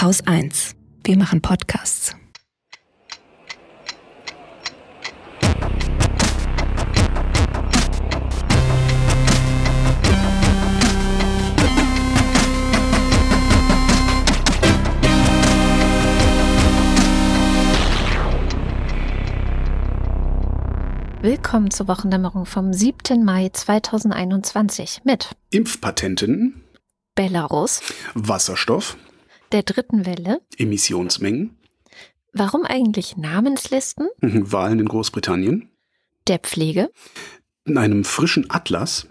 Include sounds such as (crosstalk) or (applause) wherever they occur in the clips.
Haus 1. Wir machen Podcasts. Willkommen zur Wochendämmerung vom 7. Mai 2021 mit Impfpatenten, Belarus, Wasserstoff, der dritten Welle, Emissionsmengen, warum eigentlich Namenslisten, Wahlen in Großbritannien, der Pflege, einem frischen Atlas,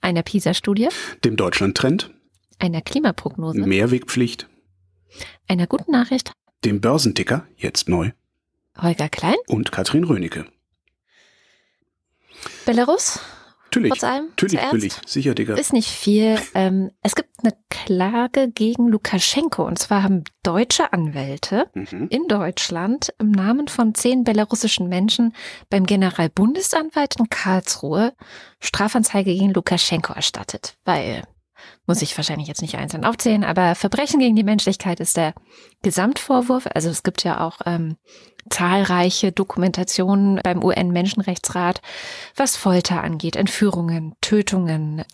einer PISA-Studie, dem Deutschlandtrend, einer Klimaprognose, Mehrwegpflicht, einer guten Nachricht, dem Börsenticker, jetzt neu, Holger Klein, und Katrin Rönecke. Belarus, Natürlich, trotz allem, natürlich, natürlich, sicher, Digga. Ist nicht viel. Ähm, es gibt eine Klage gegen Lukaschenko und zwar haben deutsche Anwälte Mhm. in Deutschland im Namen von zehn belarussischen Menschen beim Generalbundesanwalt in Karlsruhe Strafanzeige gegen Lukaschenko erstattet, weil muss ich wahrscheinlich jetzt nicht einzeln aufzählen, aber Verbrechen gegen die Menschlichkeit ist der Gesamtvorwurf. Also es gibt ja auch ähm, zahlreiche Dokumentationen beim UN-Menschenrechtsrat, was Folter angeht, Entführungen, Tötungen.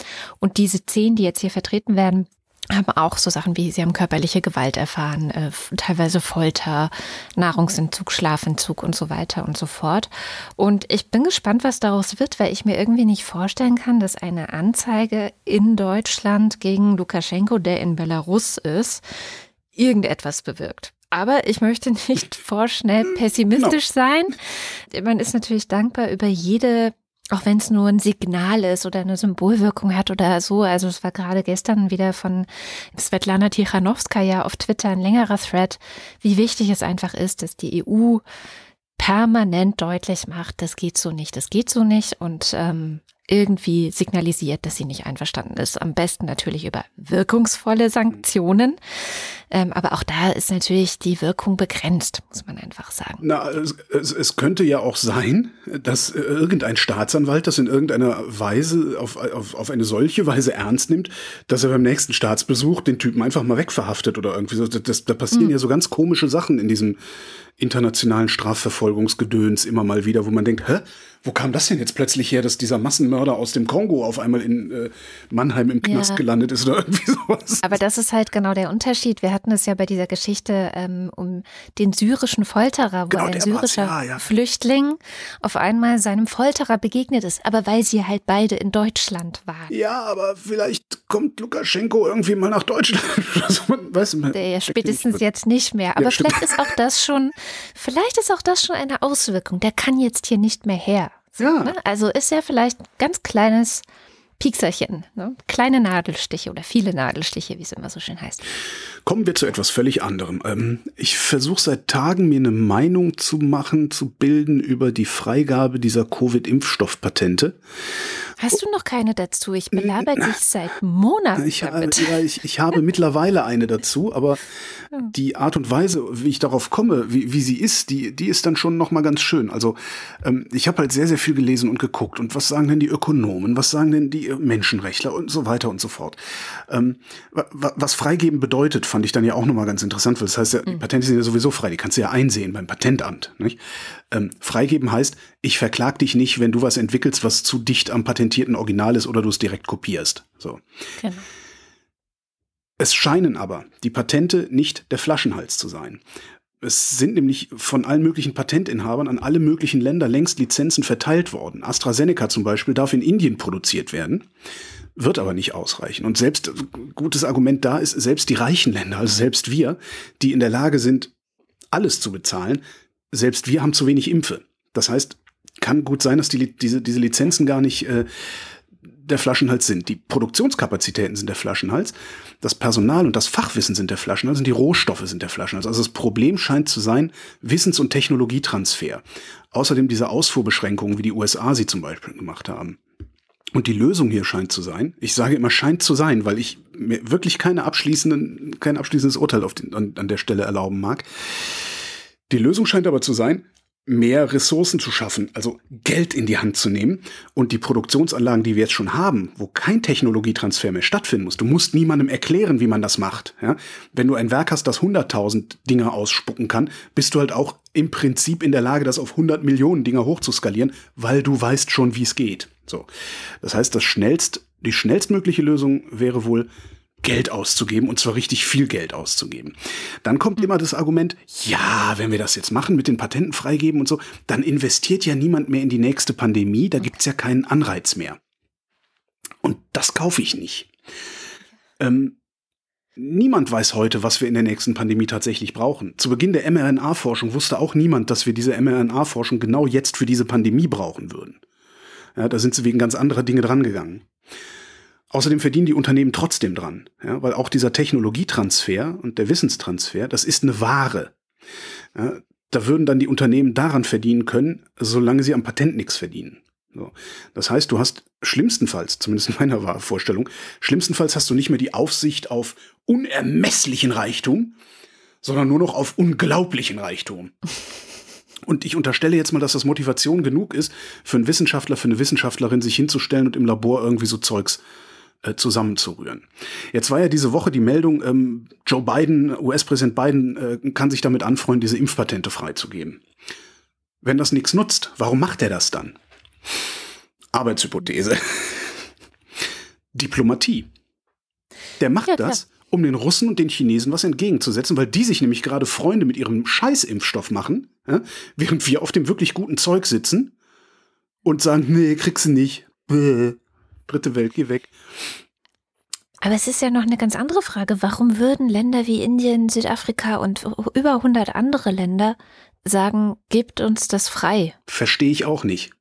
Und diese zehn, die jetzt hier vertreten werden, haben auch so Sachen wie, sie haben körperliche Gewalt erfahren, äh, teilweise Folter, Nahrungsentzug, Schlafentzug und so weiter und so fort. Und ich bin gespannt, was daraus wird, weil ich mir irgendwie nicht vorstellen kann, dass eine Anzeige in Deutschland gegen Lukaschenko, der in Belarus ist, irgendetwas bewirkt. Aber ich möchte nicht (laughs) vorschnell pessimistisch sein. Man ist natürlich dankbar über jede auch wenn es nur ein Signal ist oder eine Symbolwirkung hat oder so. Also es war gerade gestern wieder von Svetlana Tichanowskaja auf Twitter ein längerer Thread, wie wichtig es einfach ist, dass die EU permanent deutlich macht, das geht so nicht, das geht so nicht und ähm, irgendwie signalisiert, dass sie nicht einverstanden ist. Am besten natürlich über wirkungsvolle Sanktionen. Ähm, aber auch da ist natürlich die Wirkung begrenzt, muss man einfach sagen. Na, es, es, könnte ja auch sein, dass äh, irgendein Staatsanwalt das in irgendeiner Weise auf, auf, auf eine solche Weise ernst nimmt, dass er beim nächsten Staatsbesuch den Typen einfach mal wegverhaftet oder irgendwie so. Das, da passieren ja so ganz komische Sachen in diesem internationalen Strafverfolgungsgedöns immer mal wieder, wo man denkt, hä, wo kam das denn jetzt plötzlich her, dass dieser Massenmörder aus dem Kongo auf einmal in äh, Mannheim im Knast Ja. gelandet ist oder (laughs) irgendwie sowas? Aber das ist halt genau der Unterschied. Wir hatten es ja bei dieser Geschichte ähm, um den syrischen Folterer, wo Genau, ein syrischer ja, ja. Flüchtling auf einmal seinem Folterer begegnet ist, aber weil sie halt beide in Deutschland waren. Ja, aber vielleicht kommt Lukaschenko irgendwie mal nach Deutschland. (laughs) oder so, man weiß, man ja spätestens nicht- jetzt nicht mehr. Aber stimmt. vielleicht ist auch das schon, vielleicht ist auch das schon eine Auswirkung. Der kann jetzt hier nicht mehr her. Ja. Ne? Also ist ja vielleicht ein ganz kleines Piekserchen, ne? kleine Nadelstiche oder viele Nadelstiche, wie es immer so schön heißt. Kommen wir zu etwas völlig anderem. Ähm, ich versuche seit Tagen mir eine Meinung zu machen, zu bilden über die Freigabe dieser Covid-Impfstoffpatente. Hast du noch keine dazu? Ich belaber dich seit Monaten Ich, äh, damit. ja, ich, ich habe mittlerweile eine dazu, aber die Art und Weise, wie ich darauf komme, wie, wie sie ist, die, die ist dann schon noch mal ganz schön. Also ähm, ich habe halt sehr, sehr viel gelesen und geguckt. Und was sagen denn die Ökonomen? Was sagen denn die Menschenrechtler und so weiter und so fort? Ähm, wa- wa- was freigeben bedeutet, fand ich dann ja auch noch mal ganz interessant, weil das heißt ja, die Patente sind ja sowieso frei, die kannst du ja einsehen beim Patentamt. Nicht? Ähm, freigeben heißt, ich verklag dich nicht, wenn du was entwickelst, was zu dicht am patentierten Original ist oder du es direkt kopierst. So. Genau. Es scheinen aber die Patente nicht der Flaschenhals zu sein. Es sind nämlich von allen möglichen Patentinhabern an alle möglichen Länder längst Lizenzen verteilt worden. AstraZeneca zum Beispiel darf in Indien produziert werden, wird aber nicht ausreichen. Und selbst, gutes Argument da ist, selbst die reichen Länder, also selbst wir, die in der Lage sind, alles zu bezahlen, selbst wir haben zu wenig Impfe. Das heißt, kann gut sein, dass die, diese, diese Lizenzen gar nicht äh, der Flaschenhals sind. Die Produktionskapazitäten sind der Flaschenhals, das Personal und das Fachwissen sind der Flaschenhals und die Rohstoffe sind der Flaschenhals. Also das Problem scheint zu sein Wissens- und Technologietransfer. Außerdem diese Ausfuhrbeschränkungen, wie die USA sie zum Beispiel gemacht haben. Und die Lösung hier scheint zu sein, ich sage immer scheint zu sein, weil ich mir wirklich keine abschließenden, kein abschließendes Urteil auf den, an, an der Stelle erlauben mag. Die Lösung scheint aber zu sein, mehr Ressourcen zu schaffen, also Geld in die Hand zu nehmen und die Produktionsanlagen, die wir jetzt schon haben, wo kein Technologietransfer mehr stattfinden muss. Du musst niemandem erklären, wie man das macht. Ja? Wenn du ein Werk hast, das 100.000 Dinger ausspucken kann, bist du halt auch im Prinzip in der Lage, das auf 100 Millionen Dinger hochzuskalieren, weil du weißt schon, wie es geht. So. Das heißt, das schnellst, die schnellstmögliche Lösung wäre wohl, Geld auszugeben und zwar richtig viel Geld auszugeben. Dann kommt immer das Argument, ja, wenn wir das jetzt machen mit den Patenten freigeben und so, dann investiert ja niemand mehr in die nächste Pandemie, da gibt's ja keinen Anreiz mehr. Und das kaufe ich nicht. Ähm, niemand weiß heute, was wir in der nächsten Pandemie tatsächlich brauchen. Zu Beginn der mRNA-Forschung wusste auch niemand, dass wir diese mRNA-Forschung genau jetzt für diese Pandemie brauchen würden. Ja, da sind sie wegen ganz anderer Dinge drangegangen. Außerdem verdienen die Unternehmen trotzdem dran, ja, weil auch dieser Technologietransfer und der Wissenstransfer, das ist eine Ware. Ja, da würden dann die Unternehmen daran verdienen können, solange sie am Patent nichts verdienen. So. Das heißt, du hast schlimmstenfalls, zumindest in meiner Vorstellung, schlimmstenfalls hast du nicht mehr die Aufsicht auf unermesslichen Reichtum, sondern nur noch auf unglaublichen Reichtum. Und ich unterstelle jetzt mal, dass das Motivation genug ist, für einen Wissenschaftler, für eine Wissenschaftlerin sich hinzustellen und im Labor irgendwie so Zeugs zusammenzurühren. Jetzt war ja diese Woche die Meldung, ähm, Joe Biden, US-Präsident Biden, äh, kann sich damit anfreunden, diese Impfpatente freizugeben. Wenn das nichts nutzt, warum macht er das dann? Arbeitshypothese. (laughs) Diplomatie. Der macht ja, das, um den Russen und den Chinesen was entgegenzusetzen, weil die sich nämlich gerade Freunde mit ihrem Scheißimpfstoff machen, ja, während wir auf dem wirklich guten Zeug sitzen und sagen, nee, kriegst du nicht. Bäh dritte Welt, geh weg. Aber es ist ja noch eine ganz andere Frage. Warum würden Länder wie Indien, Südafrika und über 100 andere Länder sagen, gebt uns das frei? Verstehe ich auch nicht.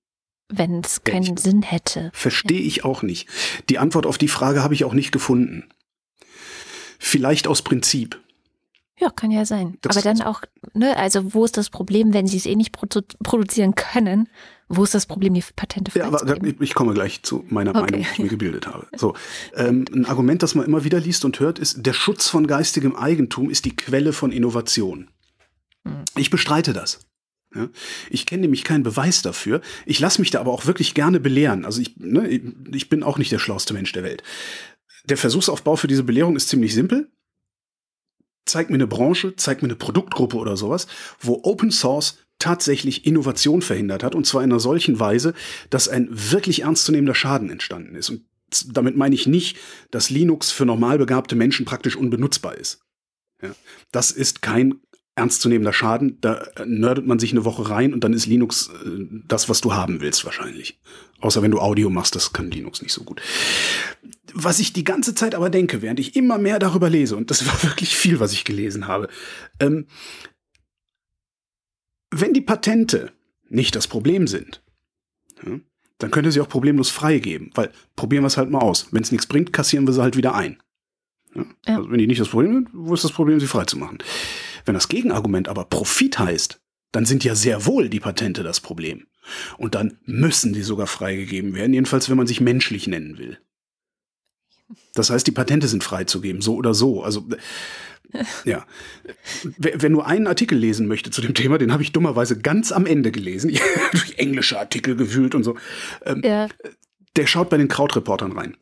Wenn es keinen Sinn hätte. Verstehe ich auch nicht. Die Antwort auf die Frage habe ich auch nicht gefunden. Vielleicht aus Prinzip. Ja, kann ja sein. Das Aber dann auch, ne, also wo ist das Problem, wenn sie es eh nicht produ produzieren können? Wo ist das Problem, die Patente Ja, aber ich komme gleich zu meiner okay. Meinung, die ich mir gebildet habe. So, ähm, ein Argument, das man immer wieder liest und hört, ist, der Schutz von geistigem Eigentum ist die Quelle von Innovation. Hm. Ich bestreite das. Ja, ich kenne nämlich keinen Beweis dafür. Ich lasse mich da aber auch wirklich gerne belehren. Also ich, ne, ich bin auch nicht der schlauste Mensch der Welt. Der Versuchsaufbau für diese Belehrung ist ziemlich simpel zeig mir eine Branche, zeig mir eine Produktgruppe oder sowas, wo Open Source tatsächlich Innovation verhindert hat und zwar in einer solchen Weise, dass ein wirklich ernstzunehmender Schaden entstanden ist. Und damit meine ich nicht, dass Linux für normal begabte Menschen praktisch unbenutzbar ist. Ja, das ist kein ernstzunehmender Schaden. Da nerdet man sich eine Woche rein und dann ist Linux äh, das, was du haben willst wahrscheinlich. Außer wenn du Audio machst, das kann Linux nicht so gut was ich die ganze Zeit aber denke, während ich immer mehr darüber lese, und das (laughs) war wirklich viel, was ich gelesen habe, ähm, wenn die Patente nicht das Problem sind, ja, dann könnte sie auch problemlos freigeben, weil probieren wir es halt mal aus. Wenn es nichts bringt, kassieren wir sie halt wieder ein. Ja? Ja. Also wenn die nicht das Problem sind, wo ist das Problem, sie freizumachen? Wenn das Gegenargument aber Profit heißt, dann sind ja sehr wohl die Patente das Problem. Und dann müssen die sogar freigegeben werden, jedenfalls wenn man sich menschlich nennen will. Das heißt, die Patente sind freizugeben, so oder so. Also (laughs) ja. Wer nur einen Artikel lesen möchte zu dem Thema, den habe ich dummerweise ganz am Ende gelesen. (laughs) durch englische Artikel gewühlt und so. Ähm, ja. Der schaut bei den Krautreportern rein.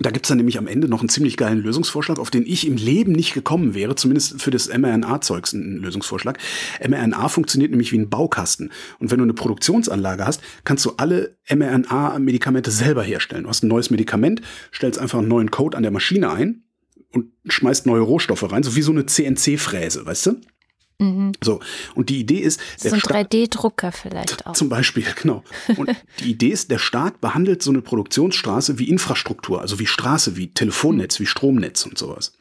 Da gibt's dann nämlich am Ende noch einen ziemlich geilen Lösungsvorschlag, auf den ich im Leben nicht gekommen wäre, zumindest für das mRNA-Zeugs ein Lösungsvorschlag. mRNA funktioniert nämlich wie ein Baukasten. Und wenn du eine Produktionsanlage hast, kannst du alle mRNA-Medikamente selber herstellen. Du hast ein neues Medikament, stellst einfach einen neuen Code an der Maschine ein und schmeißt neue Rohstoffe rein, so wie so eine CNC-Fräse, weißt du? Mhm. So, und die Idee ist, der so ein 3D-Drucker vielleicht auch. Zum Beispiel, (laughs) genau. Und die Idee ist, der Staat behandelt so eine Produktionsstraße wie Infrastruktur, also wie Straße, wie Telefonnetz, wie Stromnetz und sowas.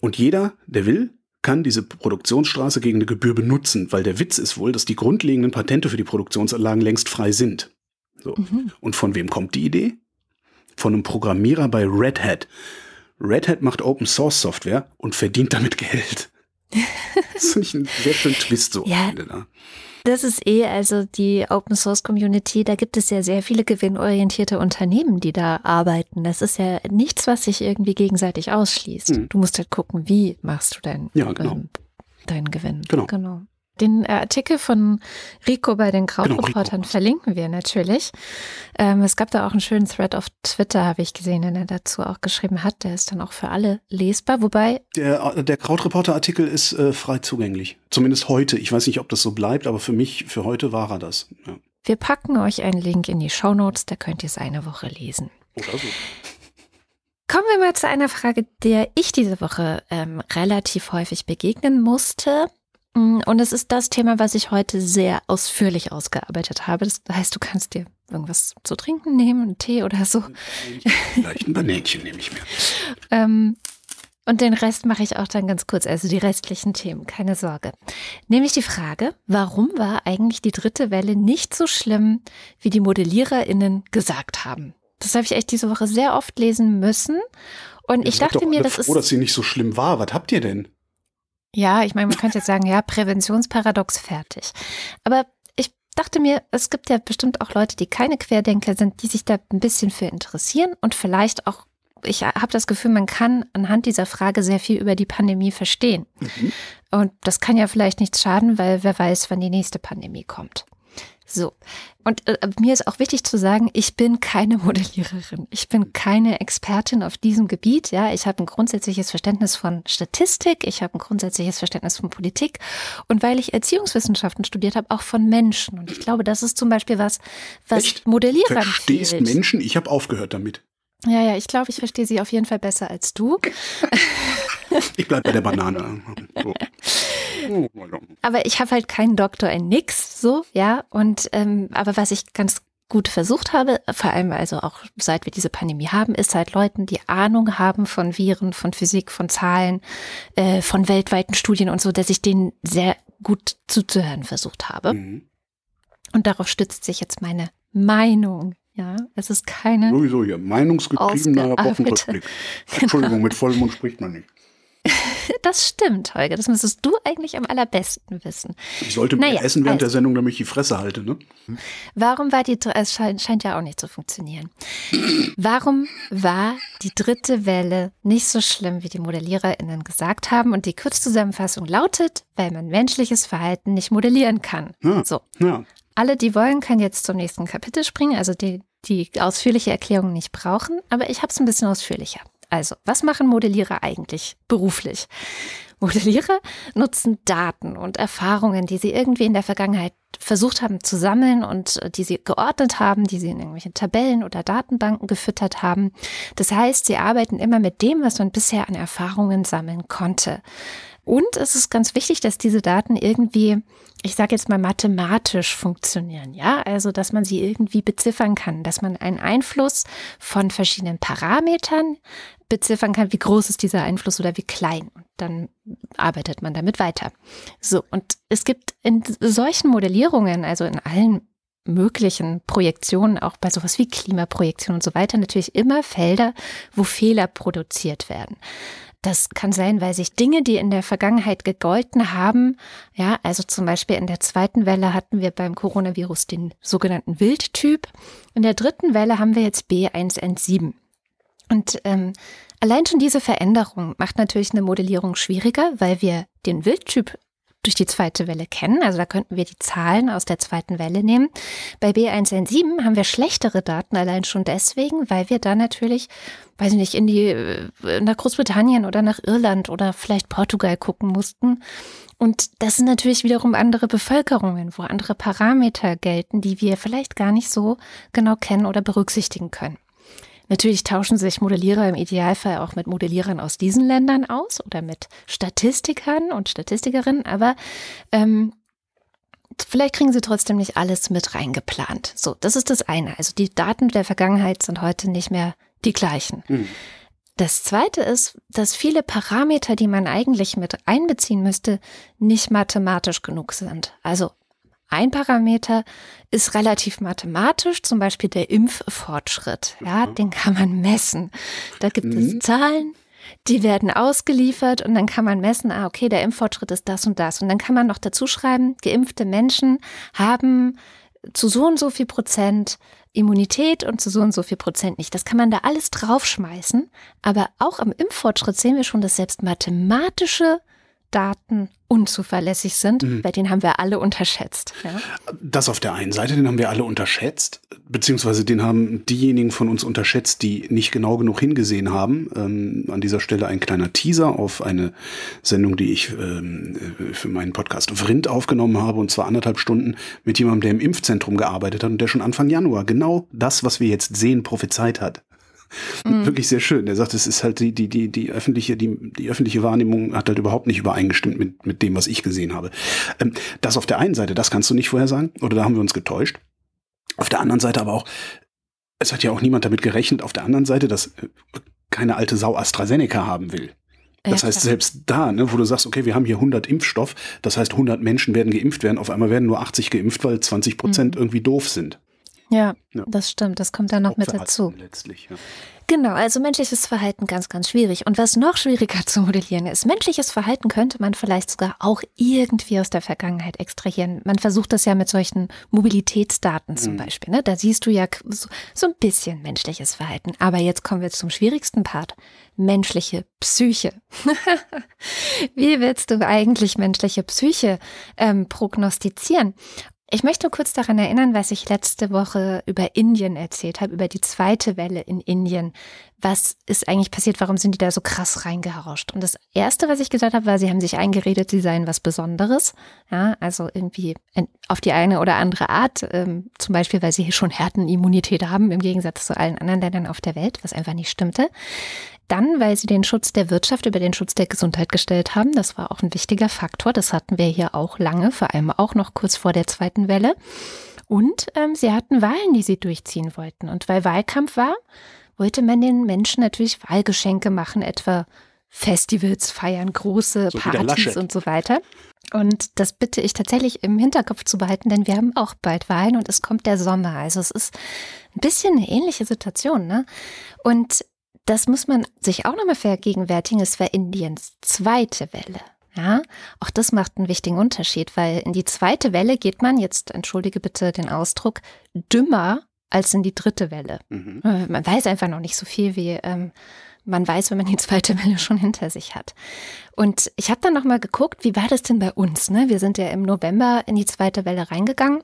Und jeder, der will, kann diese Produktionsstraße gegen eine Gebühr benutzen, weil der Witz ist wohl, dass die grundlegenden Patente für die Produktionsanlagen längst frei sind. So. Mhm. Und von wem kommt die Idee? Von einem Programmierer bei Red Hat. Red Hat macht Open Source Software und verdient damit Geld. (laughs) das finde ich einen sehr schönen Twist so ja, da. Das ist eh, also die Open Source Community, da gibt es ja sehr viele gewinnorientierte Unternehmen, die da arbeiten. Das ist ja nichts, was sich irgendwie gegenseitig ausschließt. Hm. Du musst halt gucken, wie machst du dein, ja, genau. ähm, deinen Gewinn. Genau. genau. Den äh, Artikel von Rico bei den Krautreportern genau, verlinken wir natürlich. Ähm, es gab da auch einen schönen Thread auf Twitter, habe ich gesehen, den er dazu auch geschrieben hat. Der ist dann auch für alle lesbar, wobei. Der, äh, der Krautreporter-Artikel ist äh, frei zugänglich. Zumindest heute. Ich weiß nicht, ob das so bleibt, aber für mich, für heute war er das. Ja. Wir packen euch einen Link in die Show Notes, da könnt ihr es eine Woche lesen. Oder so. Kommen wir mal zu einer Frage, der ich diese Woche ähm, relativ häufig begegnen musste. Mm, und es ist das Thema, was ich heute sehr ausführlich ausgearbeitet habe. Das heißt, du kannst dir irgendwas zu trinken nehmen, einen Tee oder so. Vielleicht ein Banänchen nehme ich mir. (laughs) ähm, und den Rest mache ich auch dann ganz kurz, also die restlichen Themen, keine Sorge. Nämlich die Frage, warum war eigentlich die dritte Welle nicht so schlimm, wie die ModelliererInnen gesagt haben? Das habe ich echt diese Woche sehr oft lesen müssen. Und ja, ich dachte mir, das ist. Dass sie nicht so schlimm war. Was habt ihr denn? Ja, ich meine, man könnte jetzt sagen, ja, Präventionsparadox fertig. Aber ich dachte mir, es gibt ja bestimmt auch Leute, die keine Querdenker sind, die sich da ein bisschen für interessieren und vielleicht auch, ich habe das Gefühl, man kann anhand dieser Frage sehr viel über die Pandemie verstehen. Mhm. Und das kann ja vielleicht nichts schaden, weil wer weiß, wann die nächste Pandemie kommt. So. Und äh, mir ist auch wichtig zu sagen, ich bin keine (laughs) Modelliererin. Ich bin keine Expertin auf diesem Gebiet. Ja, ich habe ein grundsätzliches Verständnis von Statistik. Ich habe ein grundsätzliches Verständnis von Politik. Und weil ich Erziehungswissenschaften studiert habe, auch von Menschen. Und ich glaube, das ist zum Beispiel was, was Echt? Modellierern Verstehst fehlt. Menschen? Ich habe aufgehört damit. Ja, ja, ich glaube, ich verstehe sie auf jeden Fall besser als du. (laughs) ich bleibe bei der Banane. So. Aber ich habe halt keinen Doktor in nix, so, ja. Und ähm, aber was ich ganz gut versucht habe, vor allem also auch seit wir diese Pandemie haben, ist halt Leuten, die Ahnung haben von Viren, von Physik, von Zahlen, äh, von weltweiten Studien und so, dass ich denen sehr gut zuzuhören versucht habe. Mhm. Und darauf stützt sich jetzt meine Meinung. Ja, es ist keine. Sowieso hier, meinungsgetriebener Wochenrückblick. (laughs) Entschuldigung, mit vollem Mund spricht man nicht. (laughs) Das stimmt, Holger. Das müsstest du eigentlich am allerbesten wissen. Ich sollte naja, essen während also, der Sendung, damit ich die Fresse halte, ne? Warum war die, es scheint, scheint ja auch nicht zu funktionieren. Warum war die dritte Welle nicht so schlimm, wie die ModelliererInnen gesagt haben? Und die Kurzzusammenfassung lautet, weil man menschliches Verhalten nicht modellieren kann. Ja, so. Ja. Alle, die wollen, können jetzt zum nächsten Kapitel springen, also die, die ausführliche Erklärung nicht brauchen, aber ich habe es ein bisschen ausführlicher. Also, was machen Modellierer eigentlich beruflich? Modellierer nutzen Daten und Erfahrungen, die sie irgendwie in der Vergangenheit versucht haben zu sammeln und äh, die sie geordnet haben, die sie in irgendwelchen Tabellen oder Datenbanken gefüttert haben. Das heißt, sie arbeiten immer mit dem, was man bisher an Erfahrungen sammeln konnte. Und es ist ganz wichtig, dass diese Daten irgendwie, ich sage jetzt mal, mathematisch funktionieren. Ja, also dass man sie irgendwie beziffern kann, dass man einen Einfluss von verschiedenen Parametern beziffern kann, wie groß ist dieser Einfluss oder wie klein. Und dann arbeitet man damit weiter. So, und es gibt in solchen Modellierungen, also in allen möglichen Projektionen, auch bei sowas wie Klimaprojektion und so weiter, natürlich immer Felder, wo Fehler produziert werden. Das kann sein, weil sich Dinge, die in der Vergangenheit gegolten haben, ja, also zum Beispiel in der zweiten Welle hatten wir beim Coronavirus den sogenannten Wildtyp. In der dritten Welle haben wir jetzt B1N7. Und ähm, allein schon diese Veränderung macht natürlich eine Modellierung schwieriger, weil wir den Wildtyp durch die zweite Welle kennen. Also da könnten wir die Zahlen aus der zweiten Welle nehmen. Bei B1N7 haben wir schlechtere Daten allein schon deswegen, weil wir da natürlich, weiß ich nicht, in die, äh, nach Großbritannien oder nach Irland oder vielleicht Portugal gucken mussten. Und das sind natürlich wiederum andere Bevölkerungen, wo andere Parameter gelten, die wir vielleicht gar nicht so genau kennen oder berücksichtigen können. Natürlich tauschen sich Modellierer im Idealfall auch mit Modellierern aus diesen Ländern aus oder mit Statistikern und Statistikerinnen, aber ähm, vielleicht kriegen sie trotzdem nicht alles mit reingeplant. So, das ist das eine. Also die Daten der Vergangenheit sind heute nicht mehr die gleichen. Mhm. Das zweite ist, dass viele Parameter, die man eigentlich mit einbeziehen müsste, nicht mathematisch genug sind. Also ein Parameter ist relativ mathematisch, zum Beispiel der Impffortschritt. Ja, mhm. den kann man messen. Da gibt mhm. es Zahlen, die werden ausgeliefert und dann kann man messen, ah, okay, der Impffortschritt ist das und das. Und dann kann man noch dazu schreiben, geimpfte Menschen haben zu so und so viel Prozent Immunität und zu so und so viel Prozent nicht. Das kann man da alles draufschmeißen. Aber auch am Impffortschritt sehen wir schon, dass selbst mathematische Daten unzuverlässig sind, mhm. weil den haben wir alle unterschätzt. Ja? Das auf der einen Seite, den haben wir alle unterschätzt, beziehungsweise den haben diejenigen von uns unterschätzt, die nicht genau genug hingesehen haben. Ähm, an dieser Stelle ein kleiner Teaser auf eine Sendung, die ich ähm, für meinen Podcast Vrind aufgenommen habe, und zwar anderthalb Stunden mit jemandem, der im Impfzentrum gearbeitet hat und der schon Anfang Januar genau das, was wir jetzt sehen, prophezeit hat. Mhm. Wirklich sehr schön. Er sagt, es ist halt die, die, die, die öffentliche, die, die öffentliche Wahrnehmung hat halt überhaupt nicht übereingestimmt mit, mit dem, was ich gesehen habe. Ähm, das auf der einen Seite, das kannst du nicht vorher sagen, oder da haben wir uns getäuscht. Auf der anderen Seite aber auch, es hat ja auch niemand damit gerechnet, auf der anderen Seite, dass äh, keine alte Sau AstraZeneca haben will. Das heißt, selbst da, ne, wo du sagst, okay, wir haben hier 100 Impfstoff, das heißt, 100 Menschen werden geimpft werden, auf einmal werden nur 80 geimpft, weil 20 Prozent mhm. irgendwie doof sind. Ja, ja, das stimmt. Das kommt dann noch mit dazu. Letztlich, ja. Genau, also menschliches Verhalten ganz, ganz schwierig. Und was noch schwieriger (laughs) zu modellieren ist, menschliches Verhalten könnte man vielleicht sogar auch irgendwie aus der Vergangenheit extrahieren. Man versucht das ja mit solchen Mobilitätsdaten zum mhm. Beispiel. Ne? Da siehst du ja so, so ein bisschen menschliches Verhalten. Aber jetzt kommen wir zum schwierigsten Part. Menschliche Psyche. (laughs) Wie willst du eigentlich menschliche Psyche ähm, prognostizieren? Ich möchte kurz daran erinnern, was ich letzte Woche über Indien erzählt habe, über die zweite Welle in Indien. Was ist eigentlich passiert? Warum sind die da so krass reingerauscht? Und das erste, was ich gesagt habe, war, sie haben sich eingeredet, sie seien was Besonderes. Ja, also irgendwie auf die eine oder andere Art. Ähm, zum Beispiel, weil sie hier schon Härtenimmunität haben, im Gegensatz zu allen anderen Ländern auf der Welt, was einfach nicht stimmte. Dann, weil sie den Schutz der Wirtschaft über den Schutz der Gesundheit gestellt haben. Das war auch ein wichtiger Faktor. Das hatten wir hier auch lange, vor allem auch noch kurz vor der zweiten Welle. Und ähm, sie hatten Wahlen, die sie durchziehen wollten. Und weil Wahlkampf war, wollte man den Menschen natürlich Wahlgeschenke machen, etwa Festivals feiern, große so Partys und so weiter. Und das bitte ich tatsächlich im Hinterkopf zu behalten, denn wir haben auch bald Wahlen und es kommt der Sommer. Also es ist ein bisschen eine ähnliche Situation. Ne? Und das muss man sich auch nochmal vergegenwärtigen. Es war Indiens zweite Welle. Ja, auch das macht einen wichtigen Unterschied, weil in die zweite Welle geht man, jetzt entschuldige bitte den Ausdruck, dümmer als in die dritte Welle. Mhm. Man weiß einfach noch nicht so viel wie ähm, man weiß, wenn man die zweite Welle schon hinter sich hat. Und ich habe dann noch mal geguckt, wie war das denn bei uns? Ne? Wir sind ja im November in die zweite Welle reingegangen, äh,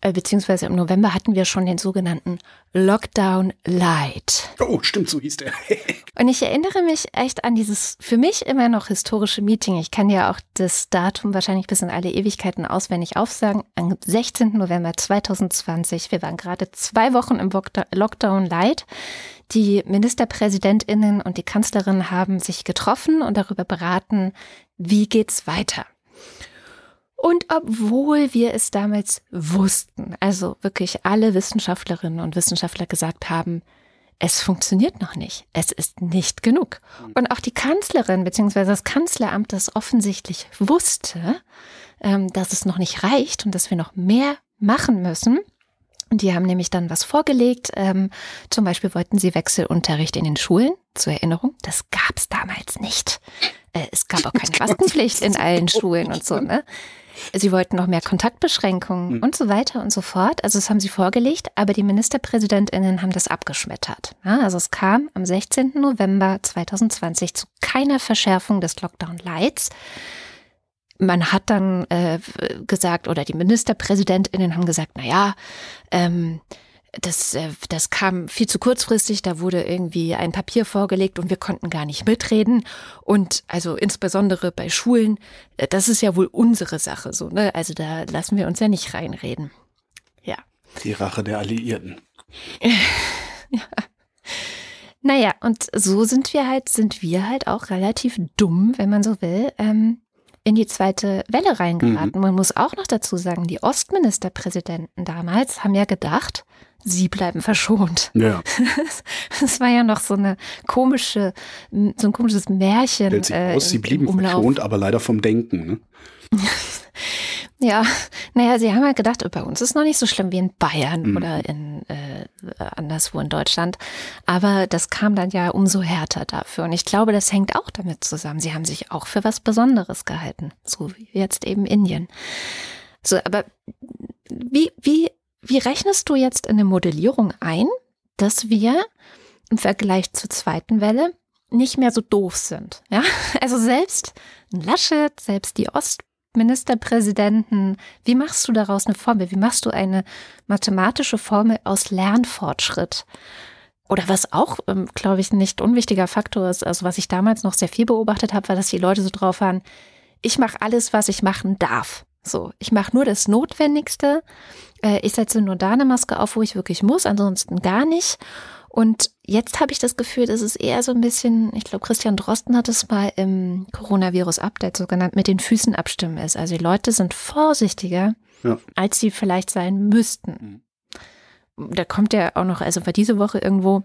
beziehungsweise im November hatten wir schon den sogenannten Lockdown Light. Oh, stimmt, so hieß der. (laughs) Und ich erinnere mich echt an dieses für mich immer noch historische Meeting. Ich kann ja auch das Datum wahrscheinlich bis in alle Ewigkeiten auswendig aufsagen. Am 16. November 2020. Wir waren gerade zwei Wochen im Lockdown Light. Die Ministerpräsidentinnen und die Kanzlerin haben sich getroffen und darüber beraten, wie geht's weiter. Und obwohl wir es damals wussten, also wirklich alle Wissenschaftlerinnen und Wissenschaftler gesagt haben, es funktioniert noch nicht, es ist nicht genug. Und auch die Kanzlerin bzw. das Kanzleramt das offensichtlich wusste, ähm, dass es noch nicht reicht und dass wir noch mehr machen müssen, und die haben nämlich dann was vorgelegt. Ähm, zum Beispiel wollten sie Wechselunterricht in den Schulen. Zur Erinnerung, das gab es damals nicht. Äh, es gab auch keine (laughs) Maskenpflicht in allen Schulen und so. Ne? Sie wollten noch mehr Kontaktbeschränkungen mhm. und so weiter und so fort. Also das haben sie vorgelegt, aber die Ministerpräsidentinnen haben das abgeschmettert. Ja, also es kam am 16. November 2020 zu keiner Verschärfung des Lockdown Lights. Man hat dann äh, gesagt, oder die Ministerpräsidentinnen haben gesagt, na ja, ähm, das, äh, das kam viel zu kurzfristig, da wurde irgendwie ein Papier vorgelegt und wir konnten gar nicht mitreden. Und also insbesondere bei Schulen, äh, das ist ja wohl unsere Sache so, ne? Also da lassen wir uns ja nicht reinreden. Ja. Die Rache der Alliierten. (laughs) ja. Naja, und so sind wir halt, sind wir halt auch relativ dumm, wenn man so will. Ähm, in die zweite Welle reingeraten. Mhm. Man muss auch noch dazu sagen, die Ostministerpräsidenten damals haben ja gedacht, sie bleiben verschont. Ja. (laughs) Das war ja noch so eine komische, so ein komisches Märchen. Sie, äh, aus, sie blieben verschont, aber leider vom Denken. Ne? (laughs) Ja, naja, sie haben ja gedacht, bei uns ist noch nicht so schlimm wie in Bayern mhm. oder in äh, anderswo in Deutschland. Aber das kam dann ja umso härter dafür. Und ich glaube, das hängt auch damit zusammen. Sie haben sich auch für was Besonderes gehalten, so wie jetzt eben Indien. So, aber wie, wie, wie rechnest du jetzt in der Modellierung ein, dass wir im Vergleich zur zweiten Welle nicht mehr so doof sind. Ja, (laughs) also selbst Laschet, selbst die Ostministerpräsidenten, wie machst du daraus eine Formel? Wie machst du eine mathematische Formel aus Lernfortschritt? Oder was auch, ähm, glaube ich, nicht unwichtiger Faktor ist, also was ich damals noch sehr viel beobachtet habe, war, dass die Leute so drauf waren, ich mache alles, was ich machen darf. So, ich mache nur das Notwendigste. Äh, ich setze nur da eine Maske auf, wo ich wirklich muss, ansonsten gar nicht. Und jetzt habe ich das Gefühl, dass es eher so ein bisschen, ich glaube, Christian Drosten hat es mal im Coronavirus-Update so genannt, mit den Füßen abstimmen ist. Also die Leute sind vorsichtiger, ja. als sie vielleicht sein müssten. Mhm. Da kommt ja auch noch, also war diese Woche irgendwo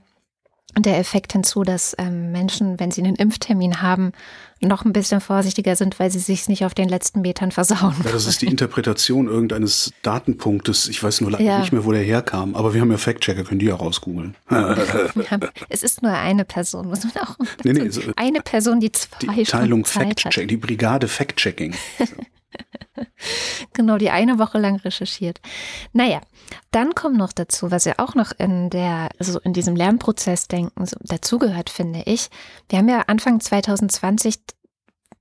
der Effekt hinzu, dass ähm, Menschen, wenn sie einen Impftermin haben, noch ein bisschen vorsichtiger sind, weil sie sich nicht auf den letzten Metern versauen. Ja, das ist die Interpretation irgendeines Datenpunktes. Ich weiß nur leider ja. nicht mehr, wo der herkam, aber wir haben ja Fact-Checker, können die ja rausgoogeln. (laughs) es ist nur eine Person, muss man auch. Nee, nee, so, eine Person, die zwei die Teilung Fact-Check, die Brigade Fact-Checking. (laughs) (laughs) genau, die eine Woche lang recherchiert. Naja, dann kommt noch dazu, was ja auch noch in der, also in diesem Lernprozess denken so dazugehört, finde ich. Wir haben ja Anfang 2020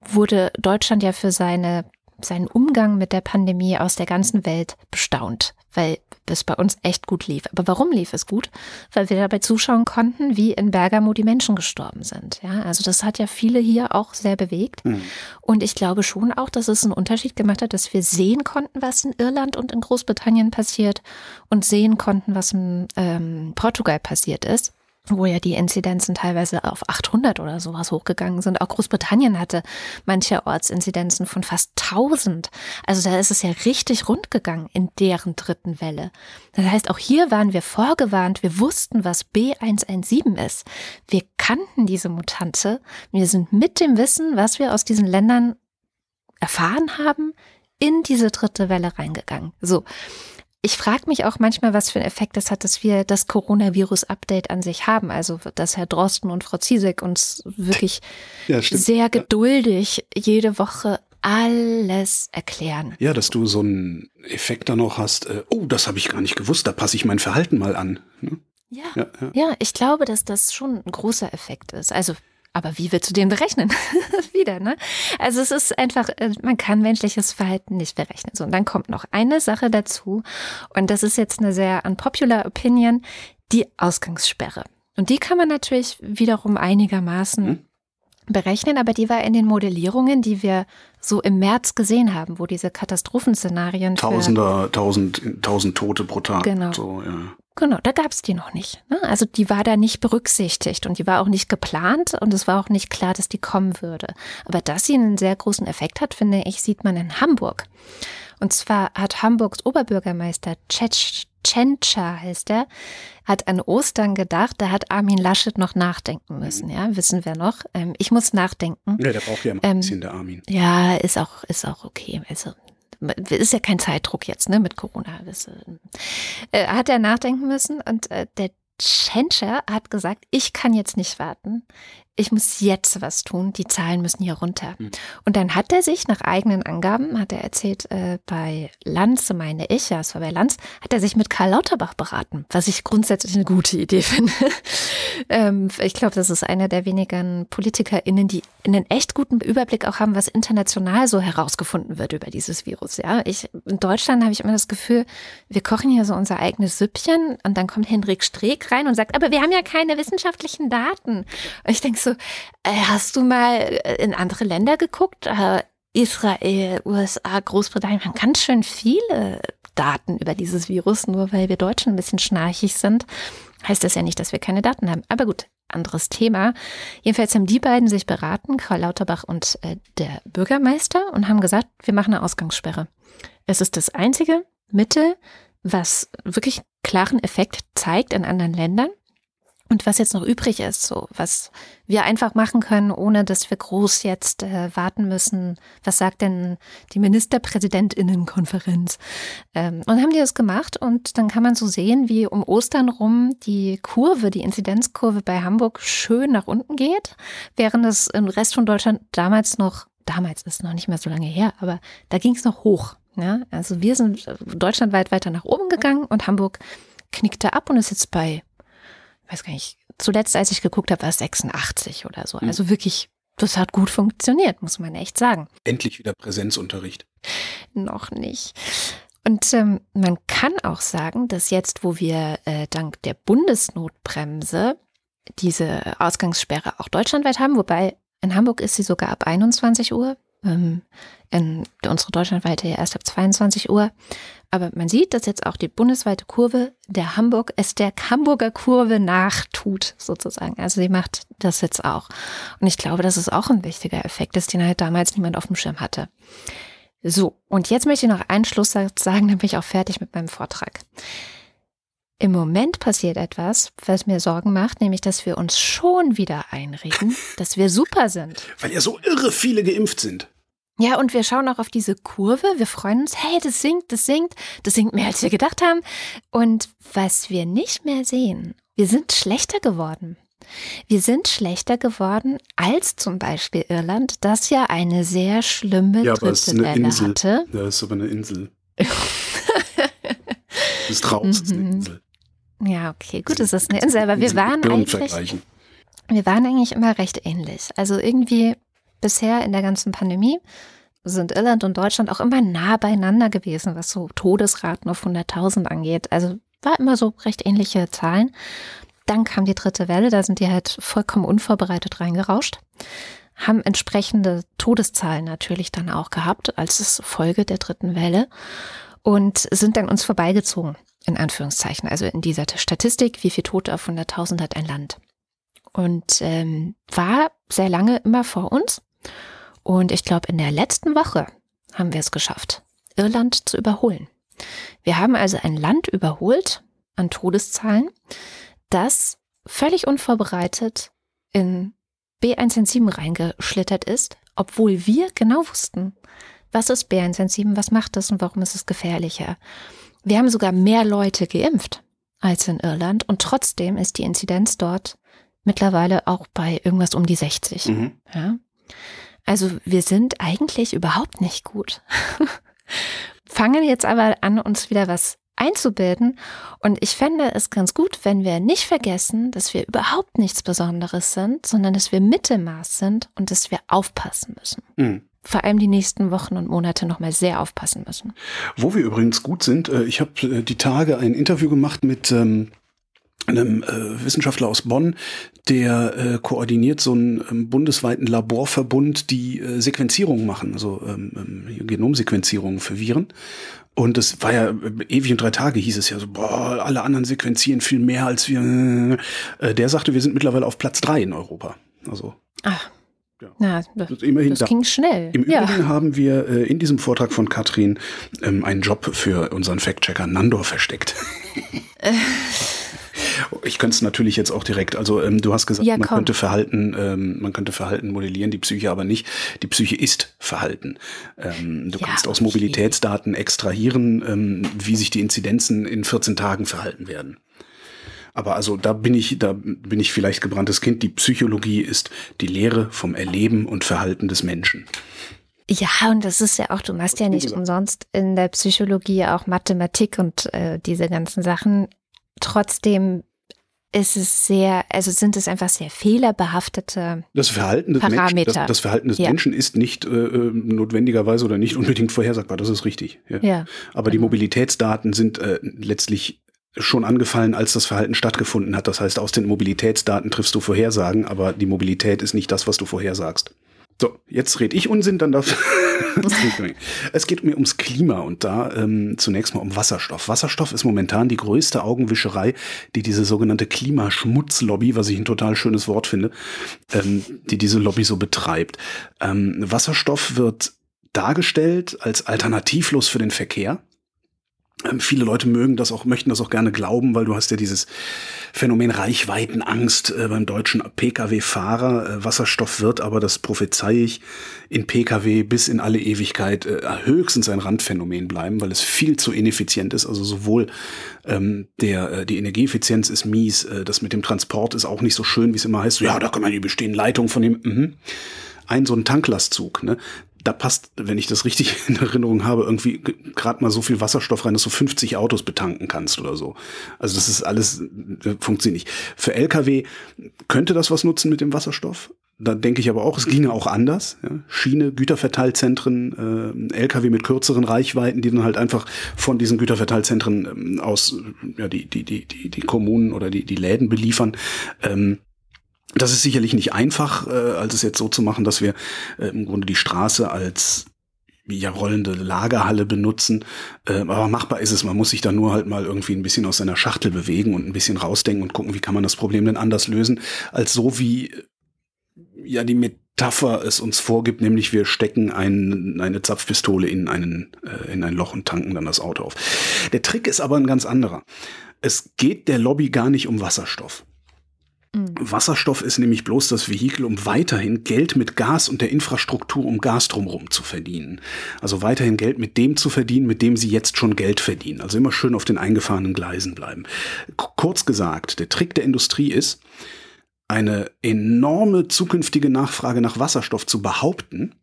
wurde Deutschland ja für seine seinen Umgang mit der Pandemie aus der ganzen Welt bestaunt, weil es bei uns echt gut lief. Aber warum lief es gut? Weil wir dabei zuschauen konnten, wie in Bergamo die Menschen gestorben sind. Ja, also das hat ja viele hier auch sehr bewegt. Mhm. Und ich glaube schon auch, dass es einen Unterschied gemacht hat, dass wir sehen konnten, was in Irland und in Großbritannien passiert und sehen konnten, was in ähm, Portugal passiert ist wo ja die Inzidenzen teilweise auf 800 oder sowas hochgegangen sind. Auch Großbritannien hatte mancherorts Inzidenzen von fast 1000. Also da ist es ja richtig rund gegangen in deren dritten Welle. Das heißt, auch hier waren wir vorgewarnt. Wir wussten, was B117 ist. Wir kannten diese Mutante. Wir sind mit dem Wissen, was wir aus diesen Ländern erfahren haben, in diese dritte Welle reingegangen. So. Ich frage mich auch manchmal, was für einen Effekt das hat, dass wir das Coronavirus-Update an sich haben. Also, dass Herr Drosten und Frau Ziesek uns wirklich (laughs) ja, sehr geduldig jede Woche alles erklären. Ja, dass du so einen Effekt dann noch hast, äh, oh, das habe ich gar nicht gewusst, da passe ich mein Verhalten mal an. Ne? Ja, ja, ja. ja, ich glaube, dass das schon ein großer Effekt ist. Also aber wie willst du den berechnen? (laughs) Wieder, ne? Also es ist einfach, äh, man kann menschliches Verhalten nicht berechnen. So, und dann kommt noch eine Sache dazu. Und das ist jetzt eine sehr unpopular Opinion, die Ausgangssperre. Und die kann man natürlich wiederum einigermaßen hm? berechnen, aber die war in den Modellierungen, die wir so im März gesehen haben, wo diese Katastrophenszenarien. Tausender, tausend, tausend Tote pro Tag. Genau. So, ja. Genau, da gab es die noch nicht. Ne? Also die war da nicht berücksichtigt und die war auch nicht geplant und es war auch nicht klar, dass die kommen würde. Aber dass sie einen sehr großen Effekt hat, finde ich, sieht man in Hamburg. Und zwar hat Hamburgs Oberbürgermeister Tschentscher heißt er, hat an Ostern gedacht, da hat Armin Laschet noch nachdenken müssen, ja, wissen wir noch. Ähm, ich muss nachdenken. Ja, der braucht ja ein ähm, bisschen, der Armin. Ja, ist auch, ist auch okay. Also ist ja kein Zeitdruck jetzt, ne, mit Corona. Das, äh, hat er nachdenken müssen und äh, der Tschentscher hat gesagt, ich kann jetzt nicht warten ich muss jetzt was tun, die Zahlen müssen hier runter. Mhm. Und dann hat er sich nach eigenen Angaben, hat er erzählt, äh, bei Lanz, meine ich, ja, es war bei Lanz, hat er sich mit Karl Lauterbach beraten, was ich grundsätzlich eine gute Idee (laughs) finde. ähm, ich glaube, das ist einer der wenigen PolitikerInnen, die einen echt guten Überblick auch haben, was international so herausgefunden wird über dieses Virus. Ja, ich, in Deutschland habe ich immer das Gefühl, wir kochen hier so unser eigenes Süppchen und dann kommt Hendrik Streeck rein und sagt, aber wir haben ja keine wissenschaftlichen Daten. Und ich denke so, äh, hast du mal äh, in andere Länder geguckt? Äh, Israel, USA, Großbritannien haben ganz schön viele Daten über dieses Virus, nur weil wir Deutschen ein bisschen schnarchig sind, heißt das ja nicht, dass wir keine Daten haben. Aber gut, anderes Thema. Jedenfalls haben die beiden sich beraten, Karl Lauterbach und äh, der Bürgermeister, und haben gesagt, wir machen eine Ausgangssperre. Es ist das einzige Mittel, was wirklich klaren Effekt zeigt in anderen Ländern. Und was jetzt noch übrig ist, so was wir einfach machen können, ohne dass wir groß jetzt äh, warten müssen, was sagt denn die Ministerpräsidentinnenkonferenz? Ähm, und haben die das gemacht und dann kann man so sehen, wie um Ostern rum die Kurve, die Inzidenzkurve bei Hamburg schön nach unten geht, während es im Rest von Deutschland damals noch, damals ist noch nicht mehr so lange her, aber da ging es noch hoch. Ja? Also wir sind deutschlandweit weiter nach oben gegangen und Hamburg knickte ab und ist jetzt bei weiß gar nicht, zuletzt als ich geguckt habe, war es 86 oder so. Mhm. Also wirklich, das hat gut funktioniert, muss man echt sagen. Endlich wieder Präsenzunterricht. Noch nicht. Und ähm, man kann auch sagen, dass jetzt, wo wir äh, dank der Bundesnotbremse diese Ausgangssperre auch deutschlandweit haben, wobei in Hamburg ist sie sogar ab 21 Uhr, ähm, in unsere deutschlandweite ja erst ab 22 Uhr. Aber man sieht, dass jetzt auch die bundesweite Kurve der Hamburg, es der Hamburger Kurve nachtut, sozusagen. Also sie macht das jetzt auch. Und ich glaube, das ist auch ein wichtiger Effekt, dass den halt damals niemand auf dem Schirm hatte. So, und jetzt möchte ich noch einen Schlusssatz sagen, dann bin ich auch fertig mit meinem Vortrag. Im Moment passiert etwas, was mir Sorgen macht, nämlich, dass wir uns schon wieder einreden, (laughs) dass wir super sind. Weil ja so irre viele geimpft sind. Ja, und wir schauen auch auf diese Kurve. Wir freuen uns, hey, das sinkt, das sinkt, das sinkt mehr, als wir gedacht haben. Und was wir nicht mehr sehen, wir sind schlechter geworden. Wir sind schlechter geworden als zum Beispiel Irland, das ja eine sehr schlimme Ja, aber es ist eine Insel. hatte. Ja, das ist aber eine Insel. (laughs) ist raus, ist eine Mhm. Insel. Ja, okay, gut, es ist eine Insel, aber wir waren eigentlich, wir waren eigentlich immer recht ähnlich. Also irgendwie bisher in der ganzen Pandemie sind Irland und Deutschland auch immer nah beieinander gewesen, was so Todesraten auf 100.000 angeht. Also war immer so recht ähnliche Zahlen. Dann kam die dritte Welle, da sind die halt vollkommen unvorbereitet reingerauscht, haben entsprechende Todeszahlen natürlich dann auch gehabt als Folge der dritten Welle und sind dann uns vorbeigezogen, in Anführungszeichen. Also in dieser Statistik, wie viel Tote auf 100.000 hat ein Land. Und ähm, war sehr lange immer vor uns. Und ich glaube, in der letzten Woche haben wir es geschafft, Irland zu überholen. Wir haben also ein Land überholt an Todeszahlen, das völlig unvorbereitet in B117 reingeschlittert ist, obwohl wir genau wussten, was ist B117, was macht das und warum ist es gefährlicher. Wir haben sogar mehr Leute geimpft als in Irland und trotzdem ist die Inzidenz dort mittlerweile auch bei irgendwas um die 60. Mhm. Ja? Also wir sind eigentlich überhaupt nicht gut. (laughs) Fangen jetzt aber an, uns wieder was einzubilden. Und ich fände es ganz gut, wenn wir nicht vergessen, dass wir überhaupt nichts Besonderes sind, sondern dass wir Mittelmaß sind und dass wir aufpassen müssen. Mhm. Vor allem die nächsten Wochen und Monate nochmal sehr aufpassen müssen. Wo wir übrigens gut sind, äh, ich habe äh, die Tage ein Interview gemacht mit ähm, einem äh, Wissenschaftler aus Bonn, der äh, koordiniert so einen ähm, bundesweiten Laborverbund, die äh, Sequenzierung machen, also ähm, ähm, Genomsequenzierung für Viren. Und das war ja äh, ewig und drei Tage hieß es ja so, boah, alle anderen sequenzieren viel mehr als wir. Äh, der sagte, wir sind mittlerweile auf Platz drei in Europa. Also Ah, Ja. na, das, das das da. ging schnell. Im ja. Übrigen haben wir äh, in diesem Vortrag von Katrin ähm, einen Job für unseren Fact-Checker Nandor versteckt. (laughs) Ich könnte es natürlich jetzt auch direkt, also ähm, du hast gesagt, Ja, man komm. könnte Verhalten, ähm, man könnte Verhalten modellieren, die Psyche aber nicht. Die Psyche ist Verhalten. Ähm, du Ja, kannst aus okay. Mobilitätsdaten extrahieren, ähm, wie sich die Inzidenzen in 14 Tagen verhalten werden. Aber also da bin ich, da bin ich vielleicht gebranntes Kind. Die Psychologie ist die Lehre vom Erleben und Verhalten des Menschen. Ja, und das ist ja auch, du machst ja nicht umsonst in der Psychologie auch Mathematik und äh, diese ganzen Sachen. Trotzdem ist es sehr, also sind es einfach sehr fehlerbehaftete. Das Verhalten des, Menschen, Parameter. das, das Verhalten des Ja. Menschen ist nicht äh, äh, notwendigerweise oder nicht unbedingt vorhersagbar. Das ist richtig. Ja. Ja, Aber die genau. Mobilitätsdaten sind äh, letztlich schon angefallen, als das Verhalten stattgefunden hat. Das heißt, aus den Mobilitätsdaten triffst du Vorhersagen, aber die Mobilität ist nicht das, was du vorhersagst. So, jetzt rede ich Unsinn, dann darf. (laughs) es geht mir ums Klima und da ähm, zunächst mal um Wasserstoff. Wasserstoff ist momentan die größte Augenwischerei, die diese sogenannte Klimaschmutzlobby, was ich ein total schönes Wort finde, ähm, die diese Lobby so betreibt. Ähm, Wasserstoff wird dargestellt als alternativlos für den Verkehr. Ähm, viele Leute mögen das auch, möchten das auch gerne glauben, weil du hast ja dieses Phänomen Reichweitenangst äh, beim deutschen Pkw-Fahrer. Äh, Wasserstoff wird aber, das prophezei ich, in Pkw bis in alle Ewigkeit äh, höchstens ein Randphänomen bleiben, weil es viel zu ineffizient ist. Also sowohl ähm, der, die Energieeffizienz ist mies, das mit dem Transport ist auch nicht so schön, wie es immer heißt. Ja, da kann man die bestehenden Leitungen von dem. Mhm ein so ein Tanklastzug, ne? Da passt, wenn ich das richtig (laughs) in Erinnerung habe, irgendwie gerade mal so viel Wasserstoff rein, dass du 50 Autos betanken kannst oder so. Also das ist alles, äh, funktioniert nicht. Für Lkw könnte das was nutzen mit dem Wasserstoff. Da denke ich aber auch, es ginge auch anders. Ja? Schiene, Güterverteilzentren, äh, Lkw mit kürzeren Reichweiten, die dann halt einfach von diesen Güterverteilzentren ähm, aus ja, die, die, die, die, die Kommunen oder die, die Läden beliefern. Ähm, das ist sicherlich nicht einfach, äh, als es jetzt so zu machen, dass wir äh, im Grunde die Straße als ja rollende Lagerhalle benutzen. Äh, aber machbar ist es. Man muss sich da nur halt mal irgendwie ein bisschen aus seiner Schachtel bewegen und ein bisschen rausdenken und gucken, wie kann man das Problem denn anders lösen, als so wie ja die Metapher es uns vorgibt, nämlich wir stecken ein, eine Zapfpistole in, einen, äh, in ein Loch und tanken dann das Auto auf. Der Trick ist aber ein ganz anderer. Es geht der Lobby gar nicht um Wasserstoff. Mhm. Wasserstoff ist nämlich bloß das Vehikel, um weiterhin Geld mit Gas und der Infrastruktur um Gas drumherum zu verdienen. Also weiterhin Geld mit dem zu verdienen, mit dem sie jetzt schon Geld verdienen. Also immer schön auf den eingefahrenen Gleisen bleiben. Kurz gesagt, der Trick der Industrie ist, eine enorme zukünftige Nachfrage nach Wasserstoff zu behaupten,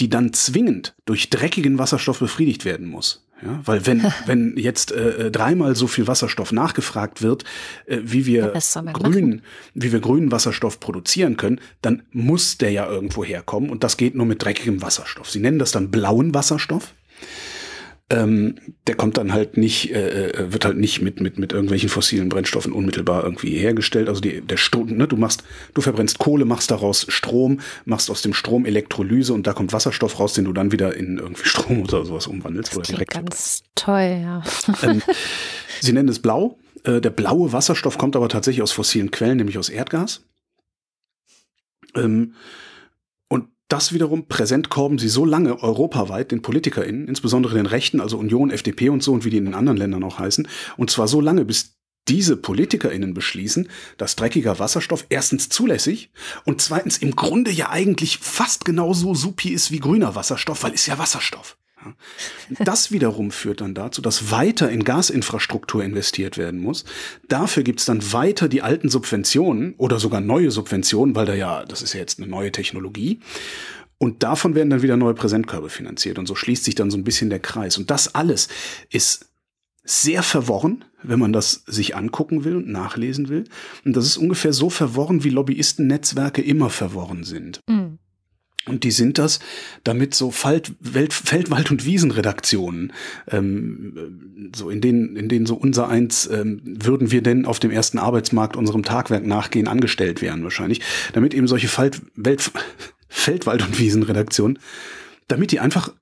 die dann zwingend durch dreckigen Wasserstoff befriedigt werden muss. Ja, weil wenn, (laughs) wenn jetzt äh, äh, dreimal so viel Wasserstoff nachgefragt wird, äh, wie wir grün, wie wir grünen Wasserstoff produzieren können, dann muss der ja irgendwo herkommen und das geht nur mit dreckigem Wasserstoff. Sie nennen das dann blauen Wasserstoff ähm, der kommt dann halt nicht, äh, äh, wird halt nicht mit, mit, mit irgendwelchen fossilen Brennstoffen unmittelbar irgendwie hergestellt. Also die, der Strom, ne, du machst, du verbrennst Kohle, machst daraus Strom, machst aus dem Strom Elektrolyse und da kommt Wasserstoff raus, den du dann wieder in irgendwie (laughs) Strom oder sowas umwandelst. Das oder direkt ganz toll, ja. (laughs) Ähm, sie nennen es blau. Äh, der blaue Wasserstoff kommt aber tatsächlich aus fossilen Quellen, nämlich aus Erdgas. Ähm, das wiederum präsent korben sie so lange europaweit den PolitikerInnen, insbesondere den Rechten, also Union, FDP und so und wie die in den anderen Ländern auch heißen, und zwar so lange, bis diese PolitikerInnen beschließen, dass dreckiger Wasserstoff erstens zulässig und zweitens im Grunde ja eigentlich fast genauso supi ist wie grüner Wasserstoff, weil ist ja Wasserstoff. Das wiederum führt dann dazu, dass weiter in Gasinfrastruktur investiert werden muss. Dafür gibt's dann weiter die alten Subventionen oder sogar neue Subventionen, weil da ja, das ist ja jetzt eine neue Technologie. Und davon werden dann wieder neue Präsentkörbe finanziert. Und so schließt sich dann so ein bisschen der Kreis. Und das alles ist sehr verworren, wenn man das sich angucken will und nachlesen will. Und das ist ungefähr so verworren, wie Lobbyistennetzwerke immer verworren sind. Mhm. Und die sind das, damit so Feld, Welt, Feldwald- und Wiesenredaktionen, ähm, so in denen, in denen so unser eins, ähm, würden wir denn auf dem ersten Arbeitsmarkt unserem Tagwerk nachgehen, angestellt wären wahrscheinlich, damit eben solche Feld, Welt, Feldwald- und Wiesenredaktionen, damit die einfach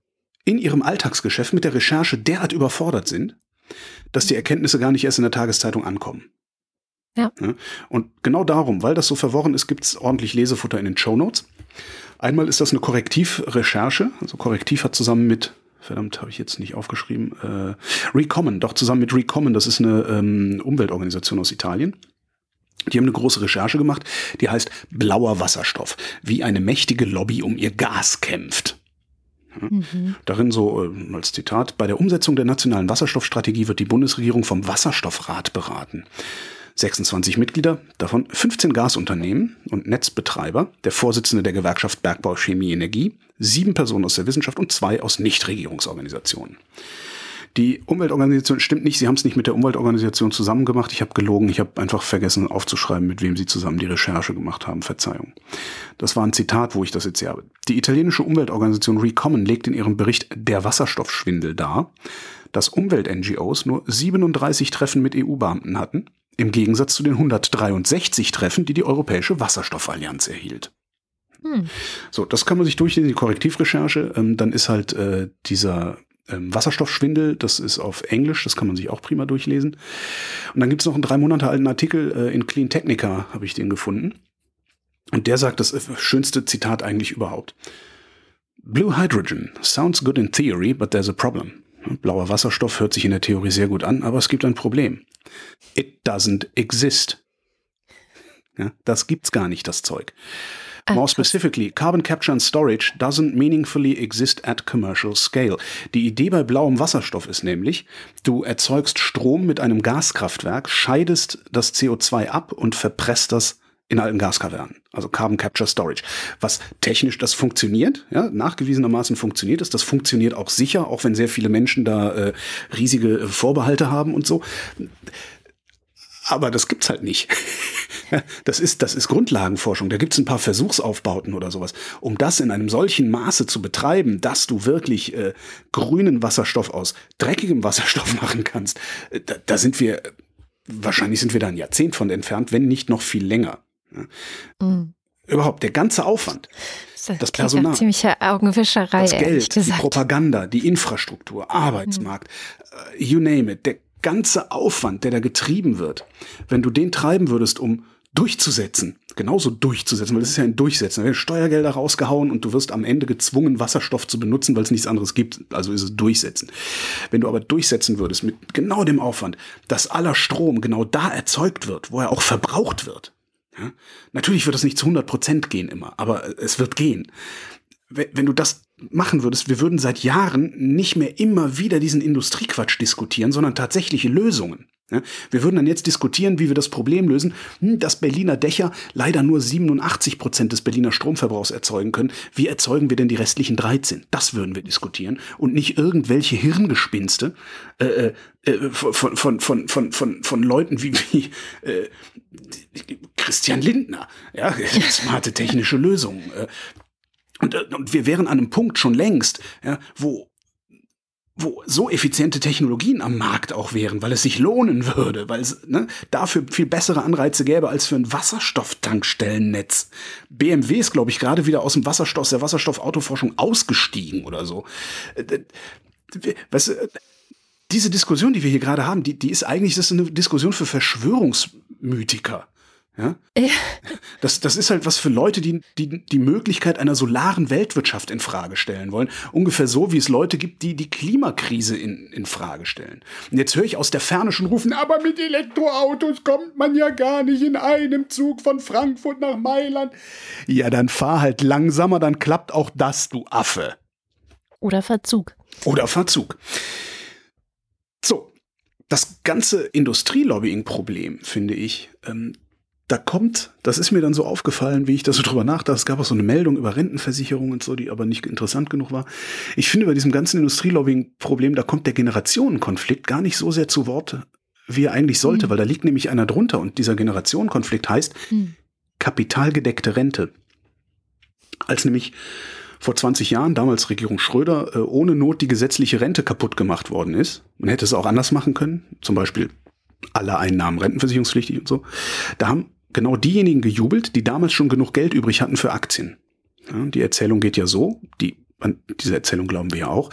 in ihrem Alltagsgeschäft mit der Recherche derart überfordert sind, dass die Erkenntnisse gar nicht erst in der Tageszeitung ankommen. Ja. Und genau darum, weil das so verworren ist, gibt's ordentlich Lesefutter in den Show Notes. Einmal ist das eine Korrektivrecherche. Also Korrektiv hat zusammen mit, verdammt, habe ich jetzt nicht aufgeschrieben, äh, Recommon, doch zusammen mit Recommon, das ist eine ähm, Umweltorganisation aus Italien. Die haben eine große Recherche gemacht, die heißt Blauer Wasserstoff, wie eine mächtige Lobby um ihr Gas kämpft. Mhm. Darin so äh, als Zitat, bei der Umsetzung der nationalen Wasserstoffstrategie wird die Bundesregierung vom Wasserstoffrat beraten. 26 Mitglieder, davon 15 Gasunternehmen und Netzbetreiber, der Vorsitzende der Gewerkschaft Bergbau Chemie Energie, sieben Personen aus der Wissenschaft und zwei aus Nichtregierungsorganisationen. Die Umweltorganisation stimmt nicht, sie haben es nicht mit der Umweltorganisation zusammen gemacht. Ich habe gelogen, ich habe einfach vergessen aufzuschreiben, mit wem sie zusammen die Recherche gemacht haben. Verzeihung. Das war ein Zitat, wo ich das jetzt hier habe. Die italienische Umweltorganisation Recommon legt in ihrem Bericht Der Wasserstoffschwindel dar, dass Umwelt-NGOs nur 37 Treffen mit EU-Beamten hatten im Gegensatz zu den 163 Treffen, die die Europäische Wasserstoffallianz erhielt. Hm. So, das kann man sich durchlesen, die Korrektivrecherche. Ähm, dann ist halt äh, dieser ähm, Wasserstoffschwindel, das ist auf Englisch, das kann man sich auch prima durchlesen. Und dann gibt es noch einen drei Monate alten Artikel äh, in Clean Technica, habe ich den gefunden. Und der sagt das äh, schönste Zitat eigentlich überhaupt. Blue Hydrogen sounds good in theory, but there's a problem. Blauer Wasserstoff hört sich in der Theorie sehr gut an, aber es gibt ein Problem. It doesn't exist. Ja, das gibt's gar nicht, das Zeug. Ah, More specifically, carbon capture and storage doesn't meaningfully exist at commercial scale. Die Idee bei blauem Wasserstoff ist nämlich, du erzeugst Strom mit einem Gaskraftwerk, scheidest das CO2 ab und verpresst das in alten Gaskavernen, also Carbon Capture Storage. Was technisch das funktioniert, ja, nachgewiesenermaßen funktioniert es, das funktioniert auch sicher, auch wenn sehr viele Menschen da äh, riesige äh, Vorbehalte haben und so. Aber das gibt's halt nicht. (laughs) Das ist, das ist Grundlagenforschung. Da gibt's ein paar Versuchsaufbauten oder sowas. Um das in einem solchen Maße zu betreiben, dass du wirklich äh, grünen Wasserstoff aus dreckigem Wasserstoff (laughs) machen kannst, äh, da, da sind wir, wahrscheinlich sind wir da ein Jahrzehnt von entfernt, wenn nicht noch viel länger. Mhm. Überhaupt, der ganze Aufwand. Das, das Personal. Ziemliche Augenwischerei. Das Geld, die Propaganda, die Infrastruktur, Arbeitsmarkt, mhm. you name it. Der ganze Aufwand, der da getrieben wird, wenn du den treiben würdest, um durchzusetzen, genauso durchzusetzen, weil das ist ja ein Durchsetzen. Da werden Steuergelder rausgehauen und du wirst am Ende gezwungen, Wasserstoff zu benutzen, weil es nichts anderes gibt. Also ist es Durchsetzen. Wenn du aber durchsetzen würdest mit genau dem Aufwand, dass aller Strom genau da erzeugt wird, wo er auch verbraucht wird, ja? Natürlich wird es nicht zu 100 Prozent gehen immer, aber es wird gehen. Wenn du das machen würdest, wir würden seit Jahren nicht mehr immer wieder diesen Industriequatsch diskutieren, sondern tatsächliche Lösungen. Wir würden dann jetzt diskutieren, wie wir das Problem lösen, hm, dass Berliner Dächer leider nur 87 Prozent des Berliner Stromverbrauchs erzeugen können. Wie erzeugen wir denn die restlichen 13? Das würden wir diskutieren und nicht irgendwelche Hirngespinste äh, äh, äh von, von, von, von, von, von Leuten wie, wie äh, Christian Lindner. Ja, smarte technische Lösungen. Äh. Und, äh, und wir wären an einem Punkt schon längst, ja, wo wo so effiziente Technologien am Markt auch wären, weil es sich lohnen würde, weil es ne, dafür viel bessere Anreize gäbe als für ein Wasserstofftankstellennetz. BMW ist, glaube ich, gerade wieder aus dem Wasserstoff, der Wasserstoffautoforschung ausgestiegen oder so. Äh, weißt du, diese Diskussion, die wir hier gerade haben, die, die ist eigentlich das ist eine Diskussion für Verschwörungsmythiker. Ja? ja? (laughs) Das, das ist halt was für Leute, die, die die Möglichkeit einer solaren Weltwirtschaft in Frage stellen wollen. Ungefähr so, wie es Leute gibt, die die Klimakrise in, in Frage stellen. Und jetzt höre ich aus der Ferne schon rufen, aber mit Elektroautos kommt man ja gar nicht in einem Zug von Frankfurt nach Mailand. Ja, dann fahr halt langsamer, dann klappt auch das, du Affe. Oder Verzug. Oder Verzug. So, das ganze Industrielobbying-Problem, finde ich, ähm, da kommt, das ist mir dann so aufgefallen, wie ich da so drüber nachdachte. Es gab auch so eine Meldung über Rentenversicherung und so, die aber nicht interessant genug war. Ich finde, bei diesem ganzen Industrielobbying-Problem, da kommt der Generationenkonflikt gar nicht so sehr zu Wort, wie er eigentlich sollte, mhm. weil da liegt nämlich einer drunter und dieser Generationenkonflikt heißt mhm. kapitalgedeckte Rente. Als nämlich vor 20 Jahren, damals Regierung Schröder, äh, ohne Not die gesetzliche Rente kaputt gemacht worden ist. Man hätte es auch anders machen können, zum Beispiel alle Einnahmen rentenversicherungspflichtig und so. Da haben genau diejenigen gejubelt, die damals schon genug Geld übrig hatten für Aktien. Ja, die Erzählung geht ja so, die, an diese Erzählung glauben wir ja auch.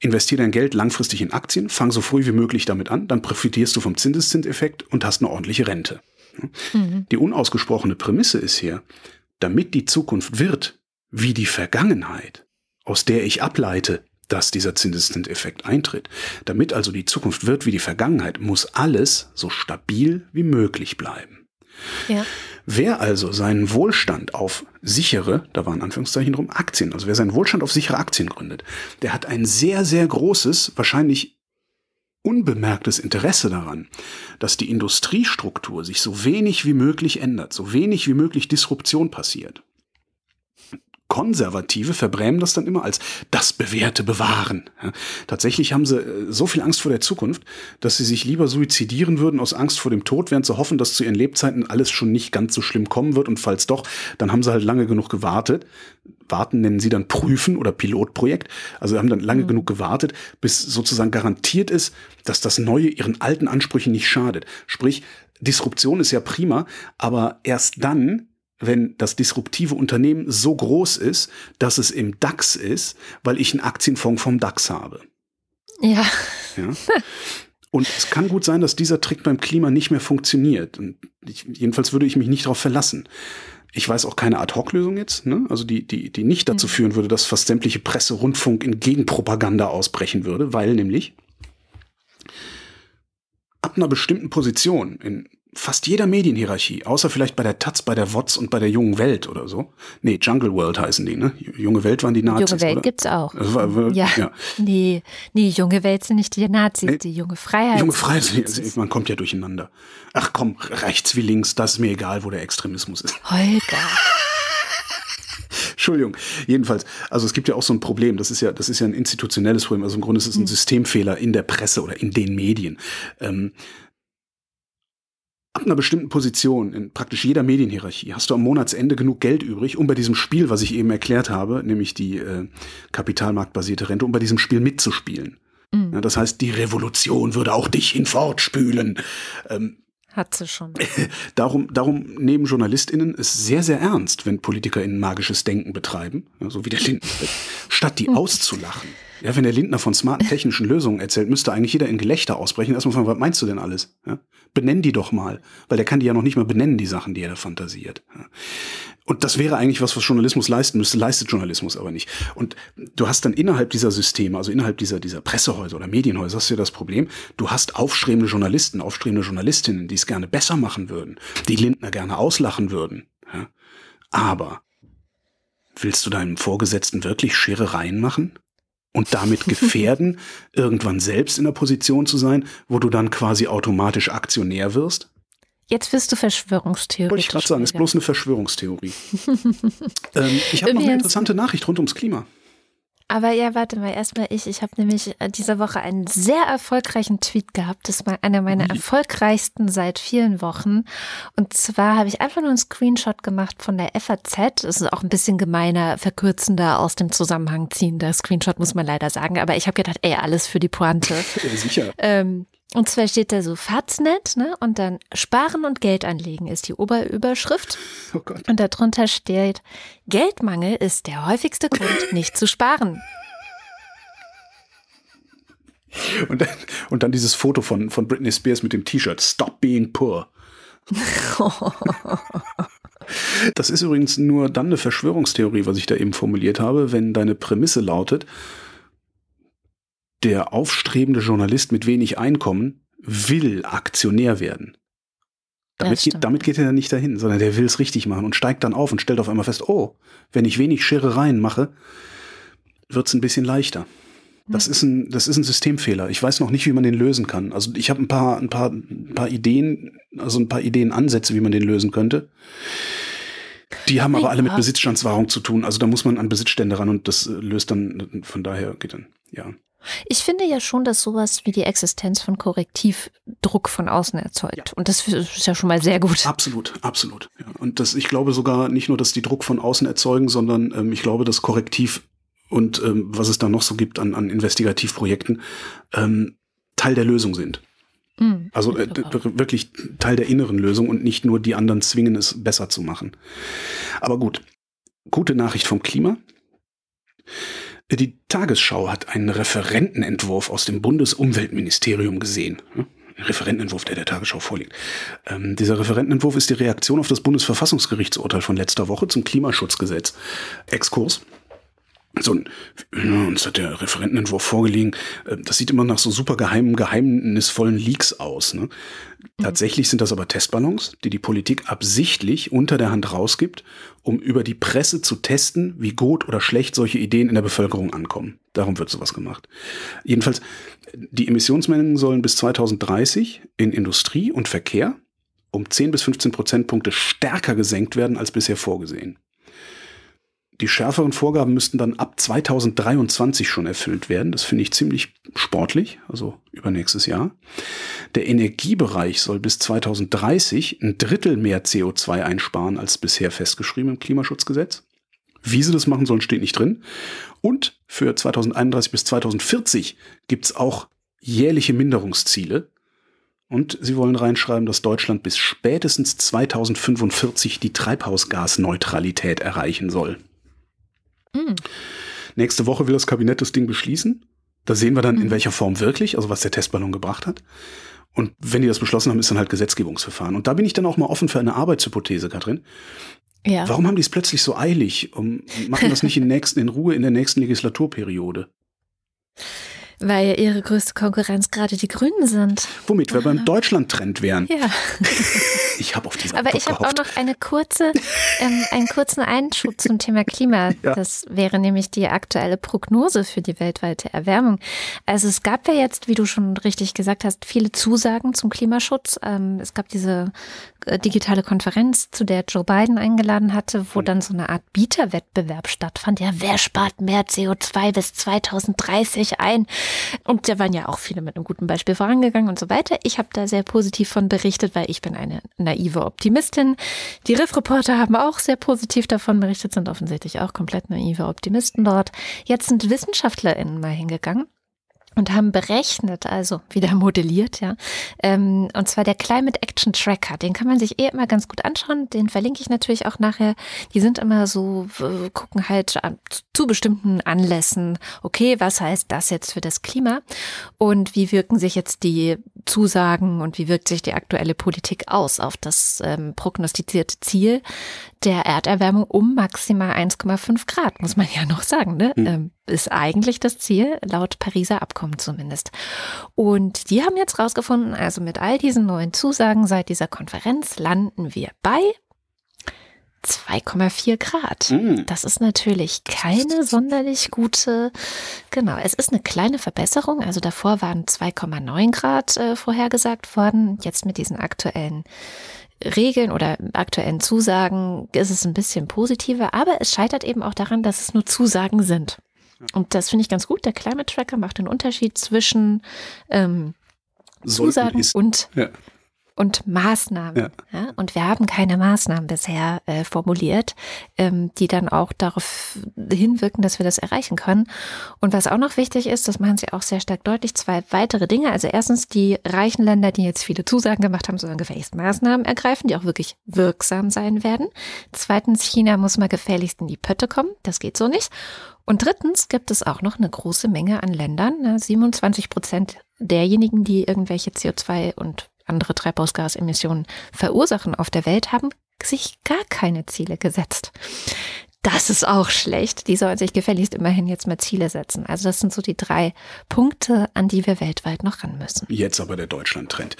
Investier dein Geld langfristig in Aktien, fang so früh wie möglich damit an, dann profitierst du vom Zinseszinseffekt und hast eine ordentliche Rente. Mhm. Die unausgesprochene Prämisse ist hier, damit die Zukunft wird wie die Vergangenheit, aus der ich ableite, dass dieser Zinseszinseffekt eintritt. Damit also die Zukunft wird wie die Vergangenheit, muss alles so stabil wie möglich bleiben. Ja. Wer also seinen Wohlstand auf sichere, da waren Anführungszeichen drum, Aktien, also wer seinen Wohlstand auf sichere Aktien gründet, der hat ein sehr, sehr großes, wahrscheinlich unbemerktes Interesse daran, dass die Industriestruktur sich so wenig wie möglich ändert, so wenig wie möglich Disruption passiert. Konservative verbrämen das dann immer als das Bewährte bewahren. Ja, tatsächlich haben sie äh, so viel Angst vor der Zukunft, dass sie sich lieber suizidieren würden aus Angst vor dem Tod, während sie hoffen, dass zu ihren Lebzeiten alles schon nicht ganz so schlimm kommen wird. Und falls doch, dann haben sie halt lange genug gewartet. Warten nennen sie dann Prüfen oder Pilotprojekt. Also haben dann lange mhm. genug gewartet, bis sozusagen garantiert ist, dass das Neue ihren alten Ansprüchen nicht schadet. Sprich, Disruption ist ja prima, aber erst dann, wenn das disruptive Unternehmen so groß ist, dass es im DAX ist, weil ich einen Aktienfonds vom DAX habe. Ja. ja? Und es kann gut sein, dass dieser Trick beim Klima nicht mehr funktioniert. Und ich, jedenfalls würde ich mich nicht darauf verlassen. Ich weiß auch keine Ad-Hoc-Lösung jetzt, ne? also die, die, die nicht dazu mhm. führen würde, dass fast sämtliche Presse, Rundfunk in Gegenpropaganda ausbrechen würde, weil nämlich ab einer bestimmten Position in fast jeder Medienhierarchie, außer vielleicht bei der Taz, bei der WOTS und bei der Jungen Welt oder so. Nee, Jungle World heißen die, ne? Junge Welt waren die Nazis, Junge Welt oder? gibt's auch. Das war, ja. ja. Nee, nee, Junge Welt sind nicht die Nazis, Nee. die junge Freiheit. Junge Freiheit, also man kommt ja durcheinander. Ach komm, rechts wie links, das ist mir egal, wo der Extremismus ist. Holger. (laughs) Entschuldigung. Jedenfalls, also es gibt ja auch so ein Problem, das ist ja, das ist ja ein institutionelles Problem, also im Grunde ist es ein Systemfehler in der Presse oder in den Medien. Ähm, ab einer bestimmten Position in praktisch jeder Medienhierarchie hast du am Monatsende genug Geld übrig, um bei diesem Spiel, was ich eben erklärt habe, nämlich die äh, kapitalmarktbasierte Rente, um bei diesem Spiel mitzuspielen. Mhm. Ja, das heißt, die Revolution würde auch dich hinfortspülen. Ähm, Hat sie schon. (laughs) Darum, darum nehmen JournalistInnen es sehr, sehr ernst, wenn PolitikerInnen magisches Denken betreiben, so wie der Lindner, statt die auszulachen. Ja, wenn der Lindner von smarten technischen Lösungen erzählt, müsste eigentlich jeder in Gelächter ausbrechen. Erstmal fragen, was meinst du denn alles? Ja? Benenn die doch mal. Weil der kann die ja noch nicht mal benennen, die Sachen, die er da fantasiert. Ja? Und das wäre eigentlich was, was Journalismus leisten müsste, leistet Journalismus aber nicht. Und du hast dann innerhalb dieser Systeme, also innerhalb dieser, dieser Pressehäuser oder Medienhäuser, hast du ja das Problem, du hast aufstrebende Journalisten, aufstrebende Journalistinnen, die es gerne besser machen würden, die Lindner gerne auslachen würden. Ja? Aber willst du deinem Vorgesetzten wirklich Scherereien machen? Und damit (laughs) gefährden, irgendwann selbst in der Position zu sein, wo du dann quasi automatisch Aktionär wirst? Jetzt wirst du Verschwörungstheoretisch. Wollte ich gerade sagen, ist bloß eine Verschwörungstheorie. (laughs) ähm, ich habe noch eine interessante Nachricht rund ums Klima. Aber ja, warte mal, erstmal ich. Ich habe nämlich äh, diese Woche einen sehr erfolgreichen Tweet gehabt. Das war einer meiner erfolgreichsten seit vielen Wochen. Und zwar habe ich einfach nur einen Screenshot gemacht von der FAZ. Das ist auch ein bisschen gemeiner, verkürzender, aus dem Zusammenhang ziehender Screenshot, muss man leider sagen. Aber ich habe gedacht, ey, alles für die Pointe. (laughs) Ja, sicher. Ähm, und zwar steht da so Faznet, ne? Und dann Sparen und Geld anlegen ist die Oberüberschrift. (laughs) Oh Gott. Und darunter steht, Geldmangel ist der häufigste Grund, nicht zu sparen. Und dann, und dann dieses Foto von, von Britney Spears mit dem T-Shirt. Stop being poor. (laughs) Das ist übrigens nur dann eine Verschwörungstheorie, was ich da eben formuliert habe, wenn deine Prämisse lautet, der aufstrebende Journalist mit wenig Einkommen will Aktionär werden. Damit, geht, damit geht er nicht dahin, sondern der will es richtig machen und steigt dann auf und stellt auf einmal fest, oh, wenn ich wenig Scherereien mache, wird's ein bisschen leichter. Das ist ein, das ist ein Systemfehler. Ich weiß noch nicht, wie man den lösen kann. Also ich habe ein paar, ein paar, ein paar Ideen, also ein paar Ideenansätze, wie man den lösen könnte. Die haben aber alle mit Besitzstandswahrung zu tun. Also da muss man an Besitzstände ran und das äh, löst dann, von daher geht dann, ja. Ich finde ja schon, dass sowas wie die Existenz von Korrektivdruck von außen erzeugt. Und das ist ja schon mal sehr gut. Absolut, absolut. Ja. Und das, ich glaube sogar nicht nur, dass die Druck von außen erzeugen, sondern ähm, ich glaube, dass Korrektiv und ähm, was es da noch so gibt an, an Investigativprojekten ähm, Teil der Lösung sind. Mhm, Also äh, wirklich Teil der inneren Lösung und nicht nur die anderen zwingen, es besser zu machen. Aber gut, gute Nachricht vom Klima. Die Tagesschau hat einen Referentenentwurf aus dem Bundesumweltministerium gesehen. Ein Referentenentwurf, der der Tagesschau vorliegt. Ähm, dieser Referentenentwurf ist die Reaktion auf das Bundesverfassungsgerichtsurteil von letzter Woche zum Klimaschutzgesetz. Exkurs. So ein, ja, uns hat der Referentenentwurf vorgelegen. Äh, Das sieht immer nach so super geheimen, geheimnisvollen Leaks aus. Ne? Tatsächlich sind das aber Testballons, die die Politik absichtlich unter der Hand rausgibt, um über die Presse zu testen, wie gut oder schlecht solche Ideen in der Bevölkerung ankommen. Darum wird sowas gemacht. Jedenfalls, die Emissionsmengen sollen bis 2030 in Industrie und Verkehr um 10 bis 15 Prozentpunkte stärker gesenkt werden als bisher vorgesehen. Die schärferen Vorgaben müssten dann ab 2023 schon erfüllt werden. Das finde ich ziemlich sportlich, also übernächstes Jahr. Der Energiebereich soll bis 2030 ein Drittel mehr CO2 einsparen als bisher festgeschrieben im Klimaschutzgesetz. Wie sie das machen sollen, steht nicht drin. Und für 2031 bis 2040 gibt's auch jährliche Minderungsziele. Und sie wollen reinschreiben, dass Deutschland bis spätestens 2045 die Treibhausgasneutralität erreichen soll. Mhm. Nächste Woche will das Kabinett das Ding beschließen. Da sehen wir dann, in Mhm. welcher Form wirklich, also was der Testballon gebracht hat. Und wenn die das beschlossen haben, ist dann halt Gesetzgebungsverfahren. Und da bin ich dann auch mal offen für eine Arbeitshypothese, Katrin. Ja. Warum haben die es plötzlich so eilig? Um, machen das nicht in, (laughs) nächsten, in Ruhe in der nächsten Legislaturperiode? Weil ihre größte Konkurrenz gerade die Grünen sind. Womit wir beim Deutschland-Trend wären. Ja. (laughs) Ich habe auf diese Aber Antwort ich habe auch noch eine kurze, ähm, einen kurzen Einschub zum Thema Klima. (laughs) Ja. Das wäre nämlich die aktuelle Prognose für die weltweite Erwärmung. Also es gab ja jetzt, wie du schon richtig gesagt hast, viele Zusagen zum Klimaschutz. Ähm, es gab diese äh, digitale Konferenz, zu der Joe Biden eingeladen hatte, wo dann so eine Art Bieterwettbewerb stattfand. Ja, wer spart mehr CO2 bis 2030 ein? Und da waren ja auch viele mit einem guten Beispiel vorangegangen und so weiter. Ich habe da sehr positiv von berichtet, weil ich bin eine naive Optimistin. Die Riff-Reporter haben auch sehr positiv davon berichtet, sind offensichtlich auch komplett naive Optimisten dort. Jetzt sind WissenschaftlerInnen mal hingegangen und haben berechnet, also wieder (laughs) modelliert, ja. Ähm, und zwar der Climate Action Tracker, den kann man sich eh immer ganz gut anschauen. Den verlinke ich natürlich auch nachher. Die sind immer so, äh, gucken halt an- zu bestimmten Anlässen, okay, was heißt das jetzt für das Klima? Und wie wirken sich jetzt die Zusagen und wie wirkt sich die aktuelle Politik aus auf das ähm, prognostizierte Ziel der Erderwärmung um maximal 1,5 Grad, muss man ja noch sagen, ne? Ähm, ist eigentlich das Ziel, laut Pariser Abkommen zumindest. Und die haben jetzt rausgefunden, also mit all diesen neuen Zusagen seit dieser Konferenz landen wir bei 2,4 Grad. Mm. Das ist natürlich keine sonderlich gute, genau, es ist eine kleine Verbesserung. Also davor waren 2,9 Grad äh, vorhergesagt worden. Jetzt mit diesen aktuellen Regeln oder aktuellen Zusagen ist es ein bisschen positiver, aber es scheitert eben auch daran, dass es nur Zusagen sind. Und das finde ich ganz gut. Der Climate Tracker macht den Unterschied zwischen ähm, Zusagen und Ja. Und Maßnahmen. Ja. Ja. und wir haben keine Maßnahmen bisher äh, formuliert, ähm, die dann auch darauf hinwirken, dass wir das erreichen können. Und was auch noch wichtig ist, das machen sie auch sehr stark deutlich, zwei weitere Dinge. Also erstens, die reichen Länder, die jetzt viele Zusagen gemacht haben, sollen gefälligst Maßnahmen ergreifen, die auch wirklich wirksam sein werden. Zweitens, China muss mal gefälligst in die Pötte kommen. Das geht so nicht. Und drittens gibt es auch noch eine große Menge an Ländern, ne, 27 Prozent derjenigen, die irgendwelche CO2 und andere Treibhausgasemissionen verursachen auf der Welt, haben sich gar keine Ziele gesetzt. Das ist auch schlecht. Die sollen sich gefälligst immerhin jetzt mal Ziele setzen. Also das sind so die drei Punkte, an die wir weltweit noch ran müssen. Jetzt aber der Deutschland-Trend.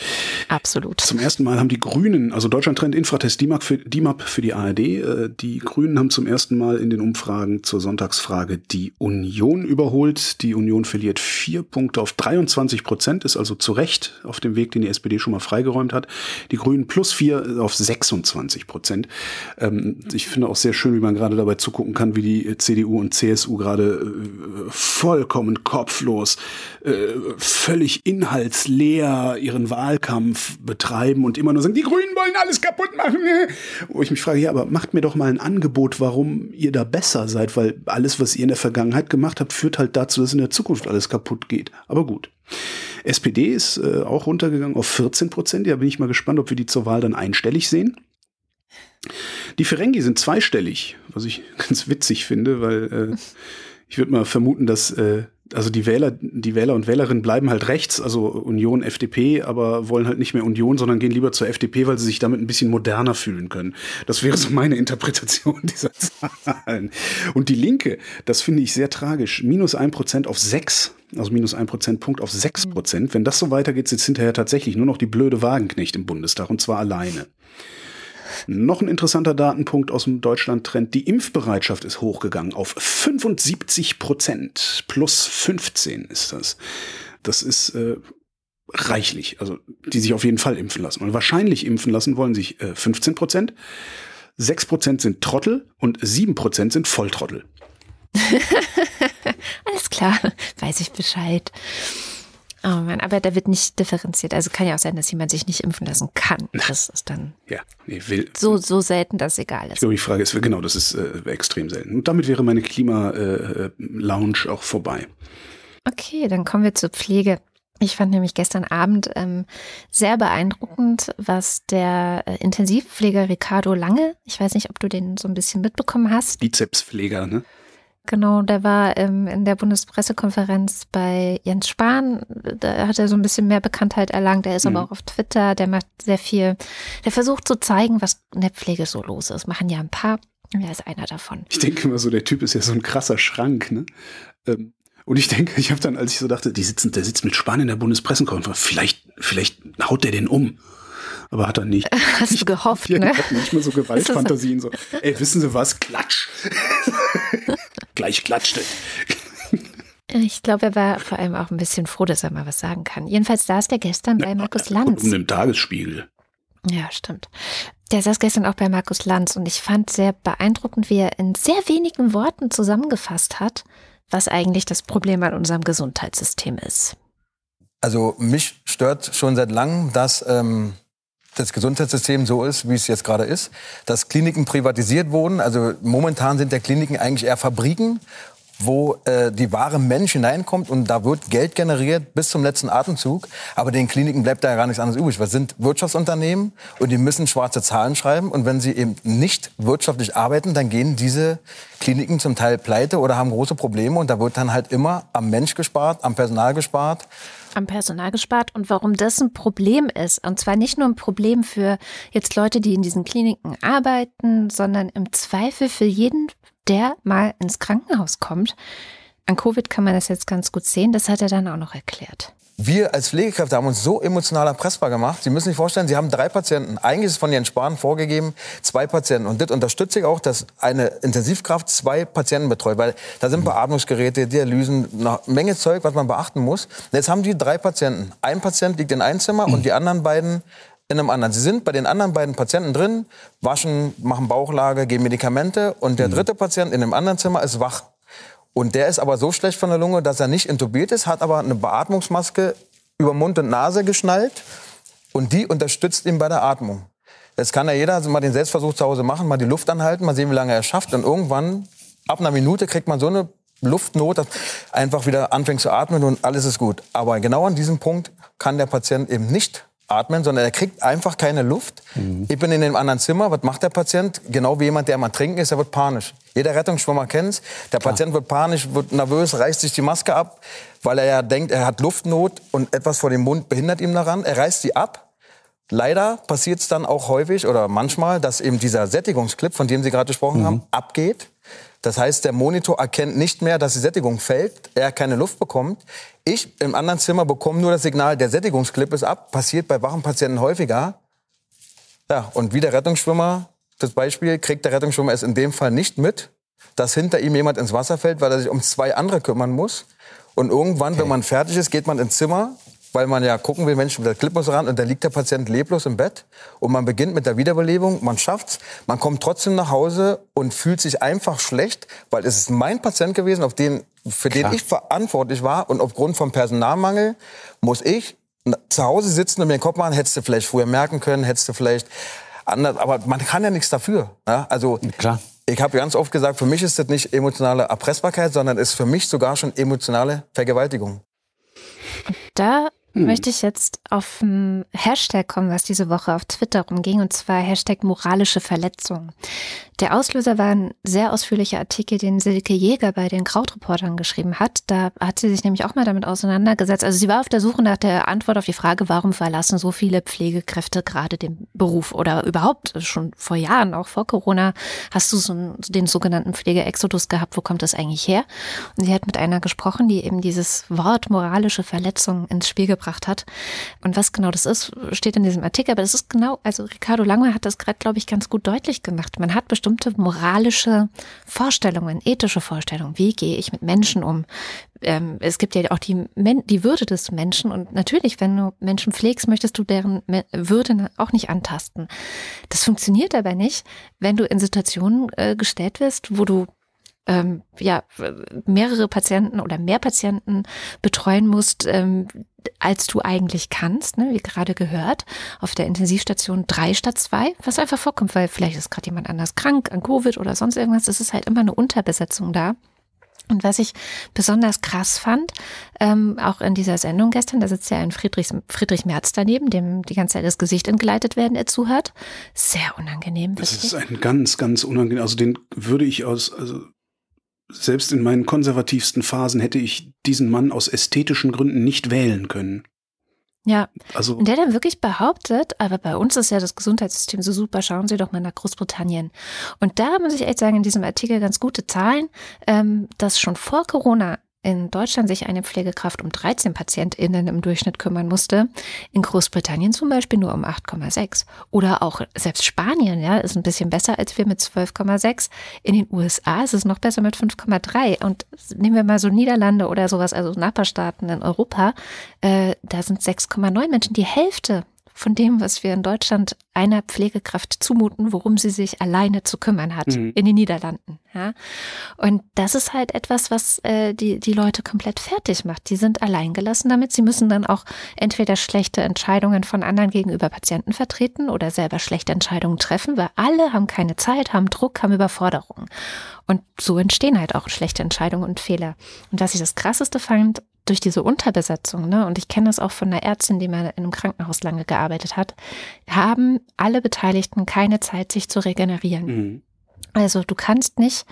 Absolut. Zum ersten Mal haben die Grünen, also Deutschland-Trend Infratest DIMAP für, DIMAP für die ARD, äh, die Grünen haben zum ersten Mal in den Umfragen zur Sonntagsfrage die Union überholt. Die Union verliert vier Punkte auf 23 Prozent, ist also zu Recht auf dem Weg, den die SPD schon mal freigeräumt hat. Die Grünen plus vier auf 26 Prozent. Ähm, ich finde auch sehr schön, wie man gerade dabei zugucken kann, wie die CDU und CSU gerade äh, vollkommen kopflos, äh, völlig inhaltsleer ihren Wahlkampf betreiben und immer nur sagen, die Grünen wollen alles kaputt machen. Wo ich mich frage, ja, aber macht mir doch mal ein Angebot, warum ihr da besser seid, weil alles, was ihr in der Vergangenheit gemacht habt, führt halt dazu, dass in der Zukunft alles kaputt geht. Aber gut. SPD ist äh, auch runtergegangen auf 14 Prozent. Ja, bin ich mal gespannt, ob wir die zur Wahl dann einstellig sehen. Die Ferengi sind zweistellig, was ich (laughs) ganz witzig finde, weil äh, ich würde mal vermuten, dass äh, also die Wähler, die Wähler und Wählerinnen bleiben halt rechts, also Union, FDP, aber wollen halt nicht mehr Union, sondern gehen lieber zur FDP, weil sie sich damit ein bisschen moderner fühlen können. Das wäre so meine Interpretation (laughs) dieser Zahlen. Und die Linke, das finde ich sehr tragisch. Minus ein Prozent auf sechs, also minus ein Prozentpunkt auf sechs Prozent. Wenn das so weitergeht, sitzt hinterher tatsächlich nur noch die blöde Wagenknecht im Bundestag und zwar alleine. Noch ein interessanter Datenpunkt aus dem Deutschland-Trend. Die Impfbereitschaft ist hochgegangen auf 75 Prozent. Plus 15 ist das. Das ist äh, reichlich. Also, die sich auf jeden Fall impfen lassen. Und wahrscheinlich impfen lassen wollen sich äh, 15 Prozent. 6 Prozent sind Trottel und 7 Prozent sind Volltrottel. (laughs) Alles klar, weiß ich Bescheid. Oh Mann, aber da wird nicht differenziert. Also kann ja auch sein, dass jemand sich nicht impfen lassen kann. Das ist dann Ja, nee, will. so, so selten, dass es egal Ich ist. glaube, die Frage ist, genau, das ist äh, extrem selten. Und damit wäre meine Klima-Lounge auch vorbei. Okay, dann kommen wir zur Pflege. Ich fand nämlich gestern Abend ähm, sehr beeindruckend, was der äh, Intensivpfleger Ricardo Lange, ich weiß nicht, ob du den so ein bisschen mitbekommen hast, Bizepspfleger, ne? Genau, der war ähm, in der Bundespressekonferenz bei Jens Spahn. Da hat er so ein bisschen mehr Bekanntheit erlangt. Er ist Mhm. aber auch auf Twitter. Der macht sehr viel. Der versucht zu zeigen, was in der Pflege so los ist. Machen ja ein paar. Er ist einer davon. Ich denke immer so, der Typ ist ja so ein krasser Schrank, ne? Ähm, Und ich denke, ich habe dann, als ich so dachte, die sitzen, der sitzt mit Spahn in der Bundespressekonferenz, vielleicht, vielleicht haut der den um. Aber hat er nicht. (laughs) Hast du gehofft, ja, ne? Hat manchmal so (laughs) Gewaltfantasien, so, ey, wissen Sie was? Klatsch. (laughs) Gleich klatschte. Ich glaube, er war vor allem auch ein bisschen froh, dass er mal was sagen kann. Jedenfalls saß der gestern bei Markus Lanz. Um den Tagesspiegel. Ja, stimmt. Der saß gestern auch bei Markus Lanz und ich fand sehr beeindruckend, wie er in sehr wenigen Worten zusammengefasst hat, was eigentlich das Problem an unserem Gesundheitssystem ist. Also mich stört schon seit langem, dass ähm, das Gesundheitssystem so ist, wie es jetzt gerade ist, dass Kliniken privatisiert wurden. Also momentan sind der Kliniken eigentlich eher Fabriken wo äh, die wahre Mensch hineinkommt und da wird Geld generiert bis zum letzten Atemzug. Aber den Kliniken bleibt da ja gar nichts anderes übrig. Wir sind Wirtschaftsunternehmen und die müssen schwarze Zahlen schreiben. Und wenn sie eben nicht wirtschaftlich arbeiten, dann gehen diese Kliniken zum Teil pleite oder haben große Probleme. Und da wird dann halt immer am Mensch gespart, am Personal gespart. Am Personal gespart und warum das ein Problem ist. Und zwar nicht nur ein Problem für jetzt Leute, die in diesen Kliniken arbeiten, sondern im Zweifel für jeden der mal ins Krankenhaus kommt. An Covid kann man das jetzt ganz gut sehen. Das hat er dann auch noch erklärt. Wir als Pflegekräfte haben uns so emotional erpressbar gemacht. Sie müssen sich vorstellen, Sie haben drei Patienten. Eigentlich ist es von Ihren Sparen vorgegeben, zwei Patienten. Und das unterstütze ich auch, dass eine Intensivkraft zwei Patienten betreut. Weil da sind Beatmungsgeräte, Dialysen, eine Menge Zeug, was man beachten muss. Und jetzt haben die drei Patienten. Ein Patient liegt in einem Zimmer und die anderen beiden in einem anderen. Sie sind bei den anderen beiden Patienten drin, waschen, machen Bauchlage, geben Medikamente und der mhm. dritte Patient in einem anderen Zimmer ist wach. Und der ist aber so schlecht von der Lunge, dass er nicht intubiert ist, hat aber eine Beatmungsmaske über Mund und Nase geschnallt und die unterstützt ihn bei der Atmung. Jetzt kann ja jeder also mal den Selbstversuch zu Hause machen, mal die Luft anhalten, mal sehen, wie lange er schafft. Und irgendwann, ab einer Minute, kriegt man so eine Luftnot, dass einfach wieder anfängt zu atmen und alles ist gut. Aber genau an diesem Punkt kann der Patient eben nicht atmen, sondern er kriegt einfach keine Luft. Mhm. Ich bin in einem anderen Zimmer. Was macht der Patient? Genau wie jemand, der mal trinken ist, er wird panisch. Jeder Rettungsschwimmer kennt es. Der Klar. Patient wird panisch, wird nervös, reißt sich die Maske ab, weil er ja denkt, er hat Luftnot und etwas vor dem Mund behindert ihn daran. Er reißt sie ab. Leider passiert es dann auch häufig oder manchmal, dass eben dieser Sättigungsclip, von dem Sie gerade gesprochen mhm. haben, abgeht. Das heißt, der Monitor erkennt nicht mehr, dass die Sättigung fällt, er keine Luft bekommt. Ich im anderen Zimmer bekomme nur das Signal, der Sättigungsclip ist ab. Passiert bei wachen Patienten häufiger. Ja, und wie der Rettungsschwimmer, das Beispiel, kriegt der Rettungsschwimmer es in dem Fall nicht mit, dass hinter ihm jemand ins Wasser fällt, weil er sich um zwei andere kümmern muss. Und irgendwann, okay. wenn man fertig ist, geht man ins Zimmer weil man ja gucken will, Mensch, der Clip muss ran und da liegt der Patient leblos im Bett und man beginnt mit der Wiederbelebung, man schafft's, man kommt trotzdem nach Hause und fühlt sich einfach schlecht, weil es ist mein Patient gewesen, auf den, für Klar. den ich verantwortlich war und aufgrund vom Personalmangel muss ich zu Hause sitzen und mir den Kopf machen, hättest du vielleicht früher merken können, hättest du vielleicht anders, aber man kann ja nichts dafür. Ja? Also Klar. Ich habe ganz oft gesagt, für mich ist das nicht emotionale Erpressbarkeit, sondern ist für mich sogar schon emotionale Vergewaltigung. Da hm. möchte ich jetzt auf ein Hashtag kommen, was diese Woche auf Twitter rumging, und zwar Hashtag moralische Verletzung. Der Auslöser war ein sehr ausführlicher Artikel, den Silke Jäger bei den Krautreportern geschrieben hat. Da hat sie sich nämlich auch mal damit auseinandergesetzt. Also sie war auf der Suche nach der Antwort auf die Frage, warum verlassen so viele Pflegekräfte gerade den Beruf oder überhaupt schon vor Jahren, auch vor Corona, hast du so den sogenannten Pflegeexodus gehabt. Wo kommt das eigentlich her? Und sie hat mit einer gesprochen, die eben dieses Wort moralische Verletzung ins Spiel gebracht hat. Und was genau das ist, steht in diesem Artikel. Aber das ist genau, also Ricardo Lange hat das gerade, glaube ich, ganz gut deutlich gemacht. Man hat bestimmt bestimmte moralische Vorstellungen, ethische Vorstellungen. Wie gehe ich mit Menschen um? Ähm, es gibt ja auch die, die Würde des Menschen und natürlich, wenn du Menschen pflegst, möchtest du deren Würde auch nicht antasten. Das funktioniert aber nicht, wenn du in Situationen äh, gestellt wirst, wo du ähm, ja, mehrere Patienten oder mehr Patienten betreuen musst, ähm, als du eigentlich kannst, ne, wie gerade gehört, auf der Intensivstation drei statt zwei, was einfach vorkommt, weil vielleicht ist gerade jemand anders krank an Covid oder sonst irgendwas, es ist halt immer eine Unterbesetzung da. Und was ich besonders krass fand, ähm, auch in dieser Sendung gestern, da sitzt ja ein Friedrich, Friedrich Merz daneben, dem die ganze Zeit das Gesicht entgleitet werden, er zuhört. Sehr unangenehm. Das ist ein ganz, ganz unangenehm. Also den würde ich aus, also selbst in meinen konservativsten Phasen hätte ich diesen Mann aus ästhetischen Gründen nicht wählen können. Ja, also, und der dann wirklich behauptet, aber bei uns ist ja das Gesundheitssystem so super, schauen Sie doch mal nach Großbritannien. Und da muss ich echt sagen, in diesem Artikel ganz gute Zahlen, ähm, dass schon vor Corona in Deutschland sich eine Pflegekraft um 13 PatientInnen im Durchschnitt kümmern musste, in Großbritannien zum Beispiel nur um 8,6. Oder auch selbst Spanien, ja, ist ein bisschen besser als wir mit 12,6. In den USA ist es noch besser mit 5,3. Und nehmen wir mal so Niederlande oder sowas, also Nachbarstaaten in Europa, äh, da sind 6,9 Menschen, die Hälfte von dem, was wir in Deutschland einer Pflegekraft zumuten, worum sie sich alleine zu kümmern hat mhm. in den Niederlanden. Ja? Und das ist halt etwas, was äh, die, die Leute komplett fertig macht. Die sind alleingelassen damit. Sie müssen dann auch entweder schlechte Entscheidungen von anderen gegenüber Patienten vertreten oder selber schlechte Entscheidungen treffen, weil alle haben keine Zeit, haben Druck, haben Überforderungen. Und so entstehen halt auch schlechte Entscheidungen und Fehler. Und was ich das Krasseste fand, durch diese Unterbesetzung, ne, und ich kenne das auch von einer Ärztin, die mal in einem Krankenhaus lange gearbeitet hat, haben alle Beteiligten keine Zeit, sich zu regenerieren. Mhm. Also du kannst nicht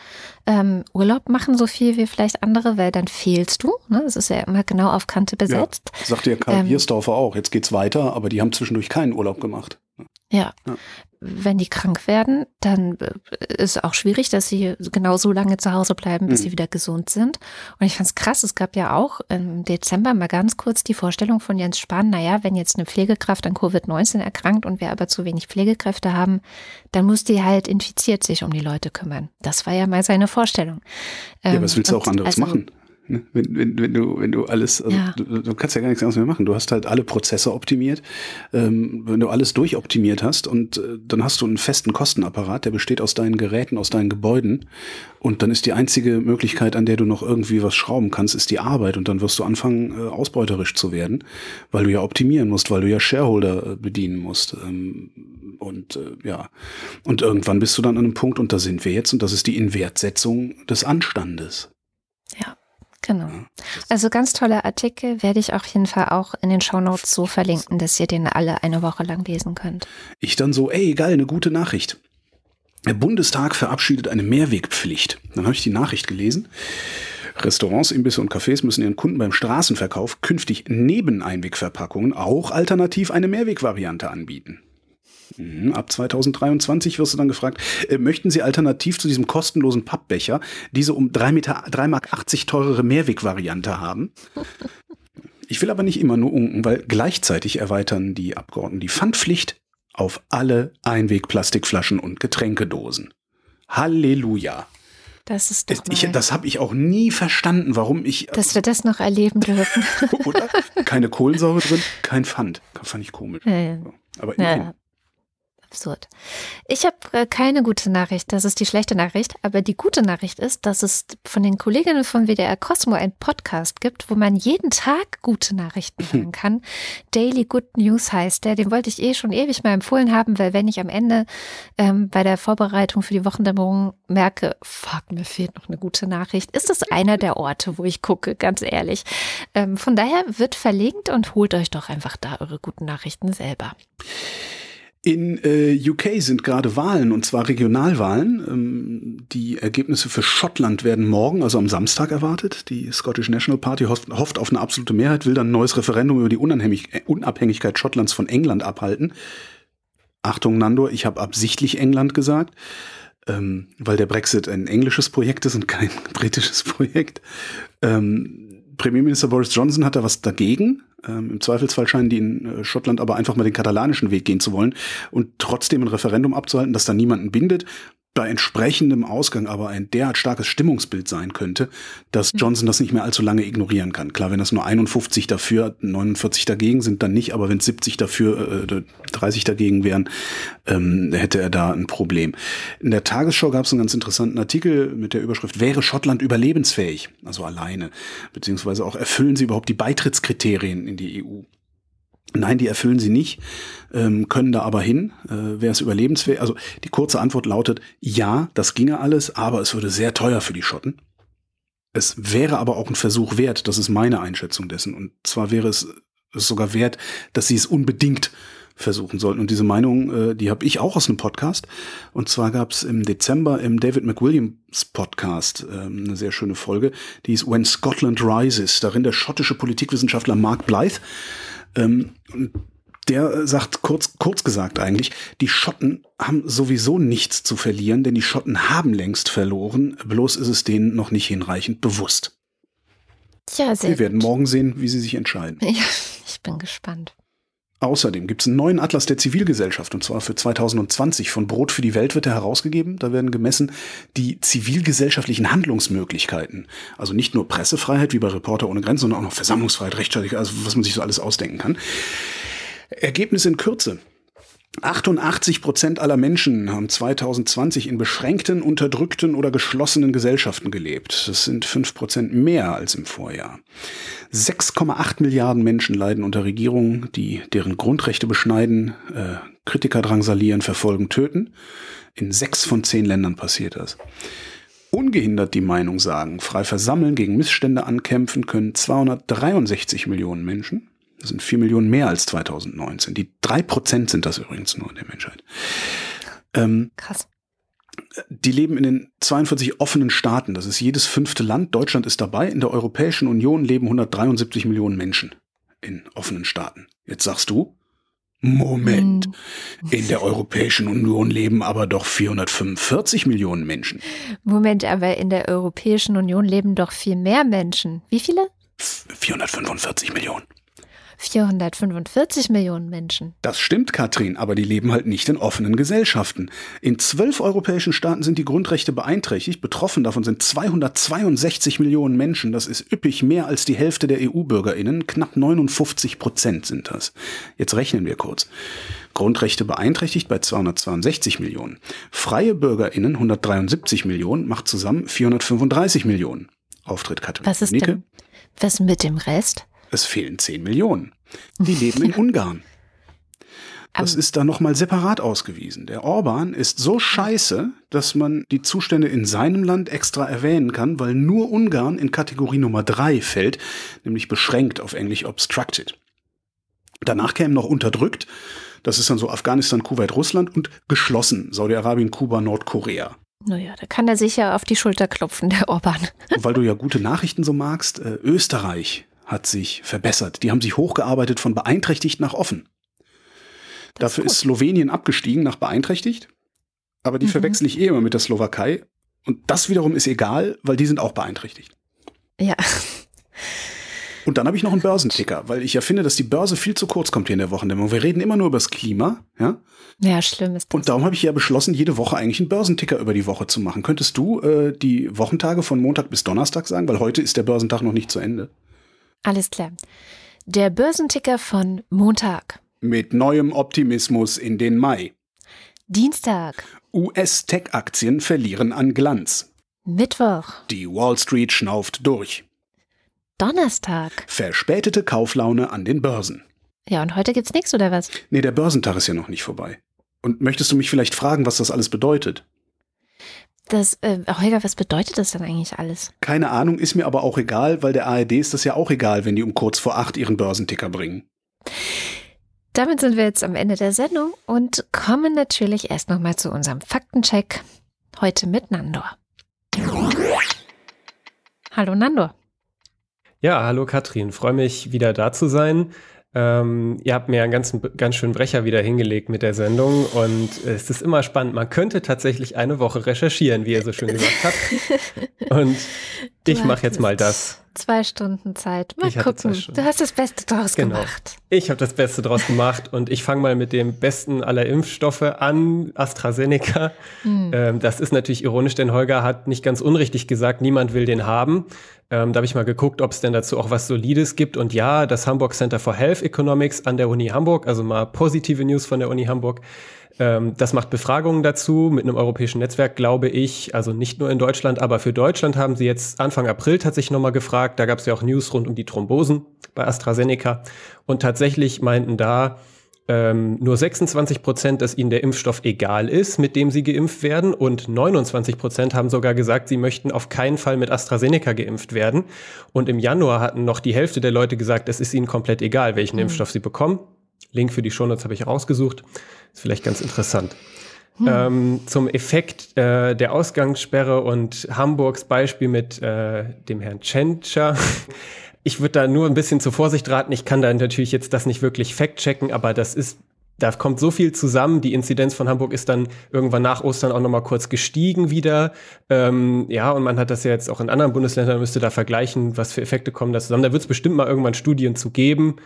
ähm, Urlaub machen, so viel wie vielleicht andere, weil dann fehlst du. Ne? Es ist ja immer genau auf Kante besetzt. Ja, sagt ja Karl ähm, Biersdorfer auch. Jetzt geht's weiter, aber die haben zwischendurch keinen Urlaub gemacht. Ja. ja wenn die krank werden, dann äh, ist auch schwierig, dass sie genau so lange zu Hause bleiben, bis mhm. sie wieder gesund sind. Und ich fand es krass, es gab ja auch im Dezember mal ganz kurz die Vorstellung von Jens Spahn, naja, wenn jetzt eine Pflegekraft an Covid-19 erkrankt und wir aber zu wenig Pflegekräfte haben, dann muss die halt infiziert sich um die Leute kümmern. Das war ja mal seine Vorstellung. Ja, was willst du auch anderes also, machen? Ne? Wenn, wenn, wenn, du, wenn du alles, also ja. du, du, kannst ja gar nichts anderes mehr machen. Du hast halt alle Prozesse optimiert. Ähm, wenn du alles durchoptimiert hast und äh, dann hast du einen festen Kostenapparat, der besteht aus deinen Geräten, aus deinen Gebäuden. Und dann ist die einzige Möglichkeit, an der du noch irgendwie was schrauben kannst, ist die Arbeit. Und dann wirst du anfangen, äh, ausbeuterisch zu werden, weil du ja optimieren musst, weil du ja Shareholder äh, bedienen musst. Ähm, und äh, ja, und irgendwann bist du dann an einem Punkt, und da sind wir jetzt, und das ist die Inwertsetzung des Anstandes. Genau. Also ganz tolle Artikel werde ich auf jeden Fall auch in den Shownotes so verlinken, dass ihr den alle eine Woche lang lesen könnt. Ich dann so, ey, geil, eine gute Nachricht. Der Bundestag verabschiedet eine Mehrwegpflicht. Dann habe ich die Nachricht gelesen. Restaurants, Imbisse und Cafés müssen ihren Kunden beim Straßenverkauf künftig neben Einwegverpackungen auch alternativ eine Mehrwegvariante anbieten. Mhm, ab 2023 wirst du dann gefragt, äh, möchten Sie alternativ zu diesem kostenlosen Pappbecher diese um 3 Meter, 3 Mark 80 teurere Mehrwegvariante haben? (laughs) Ich will aber nicht immer nur unken, weil gleichzeitig erweitern die Abgeordneten die Pfandpflicht auf alle Einwegplastikflaschen und Getränkedosen. Halleluja. Das ist doch ich, Das habe ich auch nie verstanden, warum ich. Dass wir das noch erleben dürfen. (laughs) Oder? Keine Kohlensäure drin, (laughs) kein Pfand. Fand ich komisch. Ja, ja. Aber ja, absurd. Ich habe äh, keine gute Nachricht, das ist die schlechte Nachricht, aber die gute Nachricht ist, dass es von den Kolleginnen von WDR Cosmo einen Podcast gibt, wo man jeden Tag gute Nachrichten (laughs) hören kann. Daily Good News heißt der, den wollte ich eh schon ewig mal empfohlen haben, weil wenn ich am Ende ähm, bei der Vorbereitung für die Wochendämmerung merke, fuck, mir fehlt noch eine gute Nachricht, ist das einer der Orte, wo ich gucke, ganz ehrlich. Ähm, von daher wird verlinkt und holt euch doch einfach da eure guten Nachrichten selber. In äh, UK sind gerade Wahlen, und zwar Regionalwahlen. Ähm, die Ergebnisse für Schottland werden morgen, also am Samstag, erwartet. Die Scottish National Party hofft, hofft auf eine absolute Mehrheit, will dann ein neues Referendum über die äh, Unabhängigkeit Schottlands von England abhalten. Achtung, Nando, ich habe absichtlich England gesagt, ähm, weil der Brexit ein englisches Projekt ist und kein (laughs) britisches Projekt. Ähm, Premierminister Boris Johnson hat da was dagegen. Ähm, Im Zweifelsfall scheinen die in äh, Schottland aber einfach mal den katalanischen Weg gehen zu wollen und trotzdem ein Referendum abzuhalten, das da niemanden bindet bei entsprechendem Ausgang aber ein derart starkes Stimmungsbild sein könnte, dass mhm. Johnson das nicht mehr allzu lange ignorieren kann. Klar, wenn das nur 51 dafür, 49 dagegen sind, dann nicht, aber wenn 70 dafür, äh, 30 dagegen wären, ähm, hätte er da ein Problem. In der Tagesschau gab es einen ganz interessanten Artikel mit der Überschrift Wäre Schottland überlebensfähig? Also alleine. Beziehungsweise auch erfüllen sie überhaupt die Beitrittskriterien in die EU? Nein, die erfüllen sie nicht, ähm, können da aber hin. Äh, Wäre es überlebensfähig? Also die kurze Antwort lautet, ja, das ginge alles, aber es würde sehr teuer für die Schotten. Es wäre aber auch ein Versuch wert, das ist meine Einschätzung dessen. Und zwar wäre es, es sogar wert, dass sie es unbedingt versuchen sollten. Und diese Meinung, äh, die habe ich auch aus einem Podcast. Und zwar gab es im Dezember im David McWilliams Podcast äh, eine sehr schöne Folge, die ist When Scotland Rises, darin der schottische Politikwissenschaftler Mark Blythe ähm, der sagt kurz, kurz gesagt eigentlich, die Schotten haben sowieso nichts zu verlieren, denn die Schotten haben längst verloren, bloß ist es denen noch nicht hinreichend bewusst. Ja, sehr Wir werden morgen sehen, wie sie sich entscheiden. Ja, (laughs) ich bin gespannt. Außerdem gibt es einen neuen Atlas der Zivilgesellschaft und zwar für 2020. Von Brot für die Welt wird er herausgegeben. Da werden gemessen die zivilgesellschaftlichen Handlungsmöglichkeiten. Also nicht nur Pressefreiheit wie bei Reporter ohne Grenzen, sondern auch noch Versammlungsfreiheit, Rechtsstaatlichkeit, also was man sich so alles ausdenken kann. Ergebnis in Kürze. 88 Prozent aller Menschen haben 2020 in beschränkten, unterdrückten oder geschlossenen Gesellschaften gelebt. Das sind 5 Prozent mehr als im Vorjahr. 6,8 Milliarden Menschen leiden unter Regierungen, die deren Grundrechte beschneiden, äh, Kritiker drangsalieren, verfolgen, töten. In sechs von zehn Ländern passiert das. Ungehindert die Meinung sagen, frei versammeln, gegen Missstände ankämpfen können 263 Millionen Menschen. Das sind vier Millionen mehr als 2019. Die drei Prozent sind das übrigens nur der Menschheit. Ähm, Krass. die leben in den 42 offenen Staaten. Das ist jedes fünfte Land. Deutschland ist dabei. In der Europäischen Union leben 173 Millionen Menschen in offenen Staaten. Jetzt sagst du, Moment, in der Europäischen Union leben aber doch 445 Millionen Menschen. Moment, aber in der Europäischen Union leben doch viel mehr Menschen. Wie viele? 445 Millionen. 445 Millionen Menschen. Das stimmt, Katrin, aber die leben halt nicht in offenen Gesellschaften. In zwölf europäischen Staaten sind die Grundrechte beeinträchtigt. Betroffen davon sind 262 Millionen Menschen. Das ist üppig mehr als die Hälfte der EU-BürgerInnen. Knapp 59 Prozent sind das. Jetzt rechnen wir kurz. Grundrechte beeinträchtigt bei 262 Millionen. Freie BürgerInnen 173 Millionen macht zusammen 435 Millionen. Auftritt Katrin Was ist Nicke. denn? Was mit dem Rest? Es fehlen 10 Millionen. Die leben in (laughs) Ungarn. Das ist da nochmal separat ausgewiesen. Der Orban ist so scheiße, dass man die Zustände in seinem Land extra erwähnen kann, weil nur Ungarn in Kategorie Nummer 3 fällt, nämlich beschränkt auf Englisch obstructed. Danach kämen noch unterdrückt, das ist dann so Afghanistan, Kuwait, Russland und geschlossen, Saudi-Arabien, Kuba, Nordkorea. Naja, da kann er sich ja auf die Schulter klopfen, der Orban. Und weil du ja gute Nachrichten so magst, äh, Österreich hat sich verbessert. Die haben sich hochgearbeitet von beeinträchtigt nach offen. Das ist Dafür gut. ist Slowenien abgestiegen nach beeinträchtigt. Aber die Mhm. verwechsel ich eh immer mit der Slowakei. Und das wiederum ist egal, weil die sind auch beeinträchtigt. Ja, Und dann habe ich noch einen Börsenticker, weil ich ja finde, dass die Börse viel zu kurz kommt hier in der Wochendämmerung. Wir reden immer nur über das Klima, ja. ja, schlimm ist das. Und darum habe ich ja beschlossen, jede Woche eigentlich einen Börsenticker über die Woche zu machen. Könntest du äh, die Wochentage von Montag bis Donnerstag sagen? Weil heute ist der Börsentag noch nicht zu Ende. Alles klar. Der Börsenticker von Montag, Mit neuem Optimismus in den Mai. Dienstag, US-Tech-Aktien verlieren an Glanz. Mittwoch, Die Wall Street schnauft durch. Donnerstag. Verspätete Kauflaune an den Börsen. Ja, und heute gibt's nichts oder was? Nee, der Börsentag ist ja noch nicht vorbei. Und möchtest du mich vielleicht fragen, was das alles bedeutet? Das, äh, Holger, was bedeutet das denn eigentlich alles? Keine Ahnung, ist mir aber auch egal, weil der ARD ist das ja auch egal, wenn die um kurz vor acht ihren Börsenticker bringen. Damit sind wir jetzt am Ende der Sendung und kommen natürlich erst nochmal zu unserem Faktencheck. Heute mit Nandor. Hallo Nandor. Ja, hallo Katrin, freue mich wieder da zu sein. Ähm, ihr habt mir einen ganz, ganz schönen Brecher wieder hingelegt mit der Sendung und es ist immer spannend. Man könnte tatsächlich eine Woche recherchieren, wie ihr so schön gesagt habt. (laughs) Und ich mache jetzt mal das. Zwei Stunden Zeit. Mal Ich gucken. Du hast das Beste draus Genau. gemacht. Ich habe das Beste draus gemacht und ich fange mal mit dem besten aller Impfstoffe an, AstraZeneca. Ähm, das ist natürlich ironisch, denn Holger hat nicht ganz unrichtig gesagt, niemand will den haben. Ähm, da habe ich mal geguckt, ob es denn dazu auch was Solides gibt. Und ja, das Hamburg Center for Health Economics an der Uni Hamburg, also mal positive News von der Uni Hamburg, ähm, das macht Befragungen dazu mit einem europäischen Netzwerk, glaube ich. Also nicht nur in Deutschland, aber für Deutschland haben sie jetzt Anfang April tatsächlich nochmal gefragt. Da gab es ja auch News rund um die Thrombosen bei AstraZeneca. Und tatsächlich meinten da ähm, nur 26 Prozent, dass ihnen der Impfstoff egal ist, mit dem sie geimpft werden. Und 29 Prozent haben sogar gesagt, sie möchten auf keinen Fall mit AstraZeneca geimpft werden. Und im Januar hatten noch die Hälfte der Leute gesagt, es ist ihnen komplett egal, welchen Impfstoff sie bekommen. Link für die Shownotes habe ich rausgesucht. Ist vielleicht ganz interessant. Ähm, zum Effekt äh, der Ausgangssperre und Hamburgs Beispiel mit äh, dem Herrn Tschentscher. Ich würde da nur ein bisschen zur Vorsicht raten. Ich kann da natürlich jetzt das nicht wirklich fact-checken, aber das ist da kommt so viel zusammen. Die Inzidenz von Hamburg ist dann irgendwann nach Ostern auch nochmal kurz gestiegen wieder. Ähm, ja, und man hat das ja jetzt auch in anderen Bundesländern, müsste da vergleichen, was für Effekte kommen da zusammen. Da wird es bestimmt mal irgendwann Studien zu geben.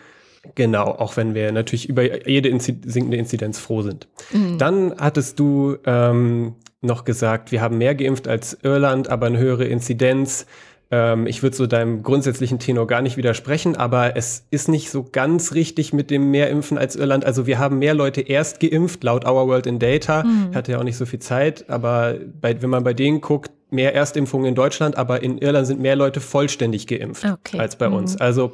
Genau, auch wenn wir natürlich über jede Inzi sinkende Inzidenz froh sind. Mhm. Dann hattest du ähm, noch gesagt, wir haben mehr geimpft als Irland, aber eine höhere Inzidenz. Ähm, ich würde so deinem grundsätzlichen Tenor gar nicht widersprechen, aber es ist nicht so ganz richtig mit dem Mehrimpfen als Irland. Also wir haben mehr Leute erst geimpft, laut Our World in Data. Mhm. Hatte ja auch nicht so viel Zeit, aber bei, wenn man bei denen guckt, mehr Erstimpfungen in Deutschland, aber in Irland sind mehr Leute vollständig geimpft okay. als bei mhm. uns. Also,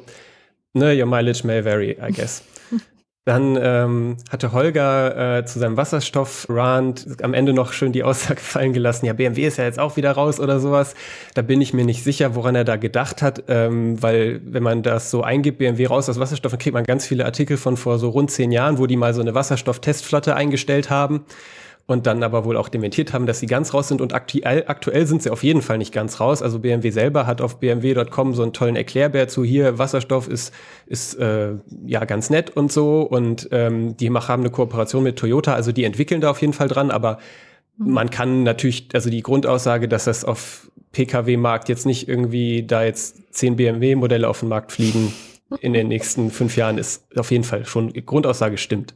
ne, your mileage may vary, I guess. (laughs) Dann ähm, hatte Holger äh, zu seinem Wasserstoff-Rand am Ende noch schön die Aussage (laughs) fallen gelassen, ja, BMW ist ja jetzt auch wieder raus oder sowas. Da bin ich mir nicht sicher, woran er da gedacht hat, ähm, weil wenn man das so eingibt, BMW raus aus Wasserstoff, dann kriegt man ganz viele Artikel von vor so rund zehn Jahren, wo die mal so eine Wasserstoff-Testflotte eingestellt haben und dann aber wohl auch dementiert haben, dass sie ganz raus sind. Und aktuell, aktuell sind sie auf jeden Fall nicht ganz raus. Also BMW selber hat auf bmw.com so einen tollen Erklärbär zu hier, Wasserstoff ist, ist äh, ja ganz nett und so. Und ähm, die haben eine Kooperation mit Toyota, also die entwickeln da auf jeden Fall dran, aber mhm. man kann natürlich, also die Grundaussage, dass das auf Pkw-Markt jetzt nicht irgendwie da jetzt zehn BMW-Modelle auf den Markt fliegen (laughs) in den nächsten fünf Jahren, ist auf jeden Fall schon Grundaussage stimmt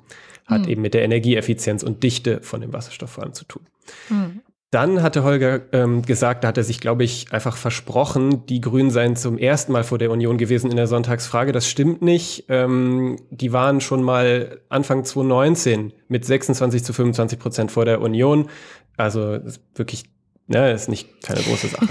hat mhm. eben mit der Energieeffizienz und Dichte von dem Wasserstoff vor allem zu tun. Mhm. Dann hatte Holger ähm, gesagt, da hat er sich, glaube ich, einfach versprochen, die Grünen seien zum ersten Mal vor der Union gewesen in der Sonntagsfrage. Das stimmt nicht. Ähm, die waren schon mal Anfang 2019 mit 26 zu 25 Prozent vor der Union. Also wirklich Ne, ist nicht keine große Sache.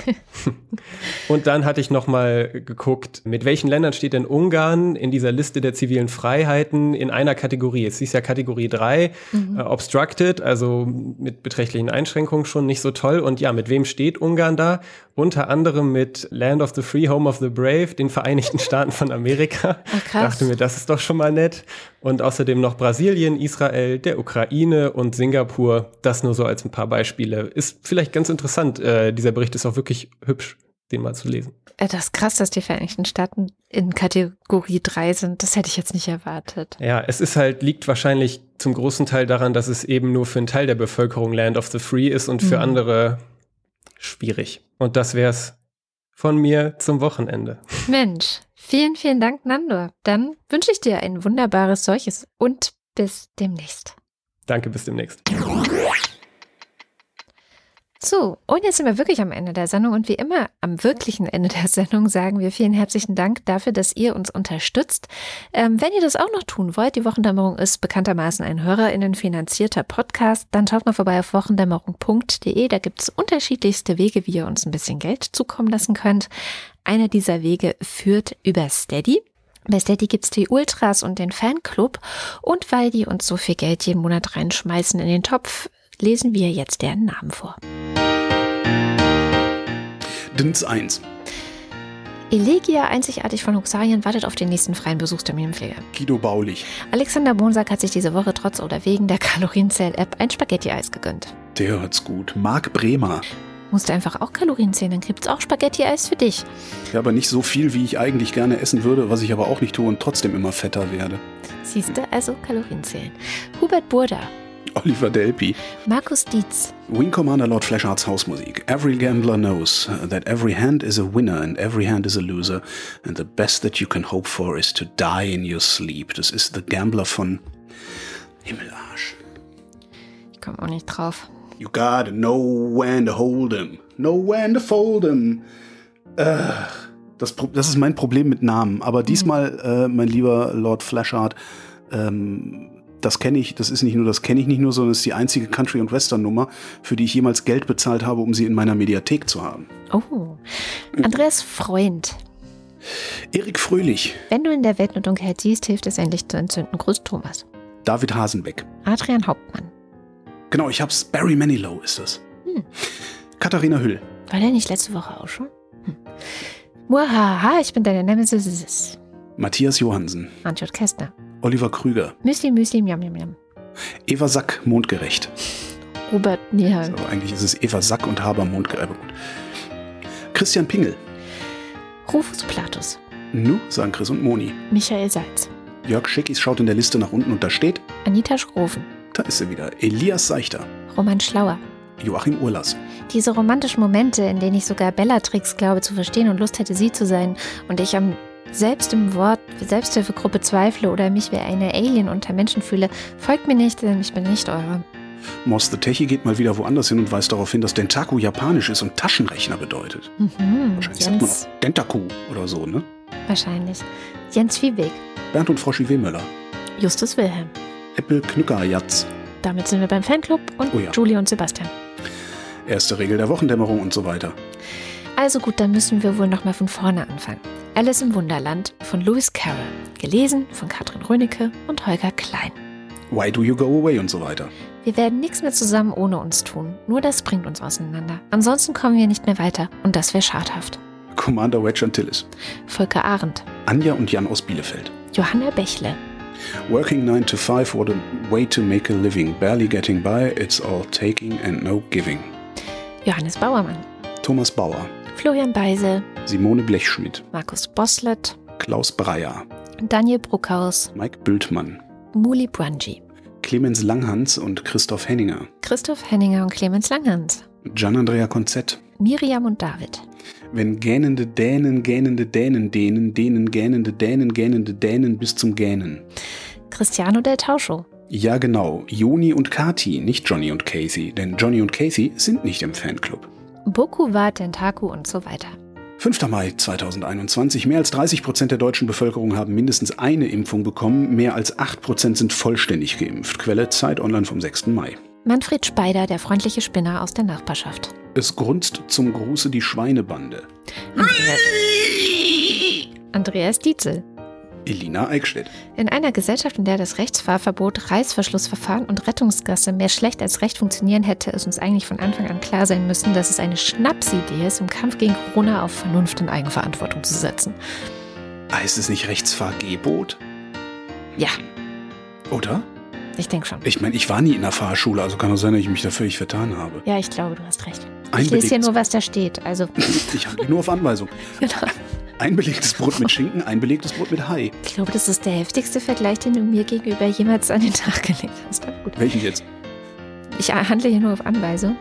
(laughs) und dann hatte ich noch mal geguckt, mit welchen Ländern steht denn Ungarn in dieser Liste der zivilen Freiheiten in einer Kategorie? Es ist ja Kategorie 3, mhm. äh, obstructed, also mit beträchtlichen Einschränkungen schon nicht so toll. Und ja, mit wem steht Ungarn da? Unter anderem mit Land of the Free, Home of the Brave, den Vereinigten (laughs) Staaten von Amerika. Ach, Dachte mir, das ist doch schon mal nett. Und außerdem noch Brasilien, Israel, der Ukraine und Singapur. Das nur so als ein paar Beispiele. Ist vielleicht ganz interessant. Äh, dieser Bericht ist auch wirklich hübsch, den mal zu lesen. Äh, das ist krass, dass die Vereinigten Staaten in Kategorie 3 sind. Das hätte ich jetzt nicht erwartet. Ja, es ist halt, liegt wahrscheinlich zum großen Teil daran, dass es eben nur für einen Teil der Bevölkerung Land of the Free ist und für mhm. andere schwierig. Und das wär's von mir zum Wochenende. Mensch, vielen, vielen Dank, Nando. Dann wünsche ich dir ein wunderbares solches und bis demnächst. Danke, bis demnächst. So, und jetzt sind wir wirklich am Ende der Sendung und wie immer am wirklichen Ende der Sendung sagen wir vielen herzlichen Dank dafür, dass ihr uns unterstützt. Ähm, wenn ihr das auch noch tun wollt, die Wochendämmerung ist bekanntermaßen ein HörerInnen finanzierter Podcast, dann schaut mal vorbei auf wochendämmerung.de. Da gibt es unterschiedlichste Wege, wie ihr uns ein bisschen Geld zukommen lassen könnt. Einer dieser Wege führt über Steady. Bei Steady gibt's die Ultras und den Fanclub. Und weil die uns so viel Geld jeden Monat reinschmeißen in den Topf, lesen wir jetzt deren Namen vor. Dins 1. Elegia, einzigartig von Huxarien, wartet auf den nächsten freien Besuchstermin im Pfleger. Guido Baulich. Alexander Bonsack hat sich diese Woche trotz oder wegen der (laughs) Kalorienzähl-App ein Spaghetti-Eis gegönnt. Der hört's gut. Marc Bremer. Musst du einfach auch Kalorien zählen, dann gibt's auch Spaghetti-Eis für dich. Ja, aber nicht so viel, wie ich eigentlich gerne essen würde, was ich aber auch nicht tue und trotzdem immer fetter werde. Siehst du, also Kalorien zählen. Hubert Burda. Oliver Delpi. Markus Dietz. Wing Commander Lord Fleshards Hausmusik. Every gambler knows that every hand is a winner and every hand is a loser. And the best that you can hope for is to die in your sleep. Das ist The Gambler von Himmelarsch. Ich komme auch nicht drauf. You gotta know when to hold 'em. Know when to fold 'em. Äh, das, das, ist mein Problem mit Namen. Aber diesmal, äh, mein lieber Lord Flashard, ähm, das kenne ich, das ist nicht nur, das kenne ich nicht nur, sondern es ist die einzige Country- und Western-Nummer, für die ich jemals Geld bezahlt habe, um sie in meiner Mediathek zu haben. Oh. Andreas Freund. Erik Fröhlich. Wenn du in der Welt nur Dunkelheit siehst, hilft es endlich zu entzünden. Grüß Thomas. David Hasenbeck. Adrian Hauptmann. Genau, ich hab's. Barry Manilow ist das. Hm. Katharina Hüll. War der nicht letzte Woche auch schon? Hm. Muahaha, ich bin deine Nemesis. Matthias Johansen. Antjot Kästner. Oliver Krüger. Müsli, Müsli, Miam, Miam, Miam. Eva Sack, mondgerecht. Robert Nieheim. Also eigentlich ist es Eva Sack und Haber mondgerecht. Christian Pingel. Rufus Platus. Nu, sagen Chris und Moni. Michael Salz. Jörg Schickis schaut in der Liste nach unten und da steht, Anita Schroven, da ist sie wieder, Elias Seichter, Roman Schlauer. Joachim Urlas. Diese romantischen Momente, in denen ich sogar Bellatrix glaube zu verstehen und Lust hätte, sie zu sein und ich am selbst im Wort Selbsthilfegruppe zweifle oder mich wie eine Alien unter Menschen fühle, folgt mir nicht, denn ich bin nicht eure. Moss the Techie geht mal wieder woanders hin und weist darauf hin, dass Dentaku japanisch ist und Taschenrechner bedeutet. Mhm. Wahrscheinlich sagt man Jens, auch Dentaku oder so, ne? wahrscheinlich. Jens Viehweg, Bernd und Froschi Wehmöller. Justus Wilhelm. Äppel Knücker Jatz. Damit sind wir beim Fanclub und Oh ja. Julie und Sebastian. Erste Regel der Wochendämmerung und so weiter. Also gut, dann müssen wir wohl nochmal von vorne anfangen. Alice im Wunderland von Lewis Carroll. Gelesen von Katrin Rönecke und Holger Klein. Why do you go away und so weiter. Wir werden nichts mehr zusammen ohne uns tun. Nur das bringt uns auseinander. Ansonsten kommen wir nicht mehr weiter. Und das wäre schadhaft. Commander Wedge Antilles. Volker Arendt. Anja und Jan aus Bielefeld. Johanna Bächle. Working 9 to 5, what a way to make a living. Barely getting by, it's all taking and no giving. Johannes Bauermann. Thomas Bauer. Florian Beise. Simone Blechschmidt. Markus Boslett. Klaus Breyer. Daniel Bruckhaus. Mike Bültmann. Muli Branji. Clemens Langhans und Christoph Henninger. Christoph Henninger und Clemens Langhans. Gian-Andrea Konzett. Miriam und David. Wenn gähnende Dänen, gähnende Dänen dehnen, dehnen gähnende Dänen, gähnende Dänen bis zum Gähnen. Cristiano del Tauscho. Ja, genau. Joni und Kati, nicht Johnny und Casey, denn Johnny und Casey sind nicht im Fanclub. Boku wa Tentaku und so weiter. 5. Mai 2021. Mehr als 30 Prozent der deutschen Bevölkerung haben mindestens eine Impfung bekommen. Mehr als 8 Prozent sind vollständig geimpft. Quelle Zeit Online vom 6. Mai. Manfred Speider, der freundliche Spinner aus der Nachbarschaft. Es grunzt zum Gruße die Schweinebande. Andreas, Andreas Dietzel. Elina Eickstedt. In einer Gesellschaft, in der das Rechtsfahrverbot, Reißverschlussverfahren und Rettungsgasse mehr schlecht als recht funktionieren, hätte es uns eigentlich von Anfang an klar sein müssen, dass es eine Schnapsidee ist, im Kampf gegen Corona auf Vernunft und Eigenverantwortung zu setzen. Heißt es nicht Rechtsfahrgebot? Ja, Oder? ich denke schon. Ich meine, ich war nie in der Fahrschule, also kann es sein, dass ich mich da völlig vertan habe. Ja, ich glaube, du hast recht. Ich lese hier nur, was da steht. Also, (laughs) Ich handle nur auf Anweisung. (laughs) genau. Ein belegtes Brot mit Schinken, ein belegtes Brot mit Hai. Ich glaube, das ist der heftigste Vergleich, den du mir gegenüber jemals an den Tag gelegt hast. Welchen jetzt? Ich handle hier nur auf Anweisung.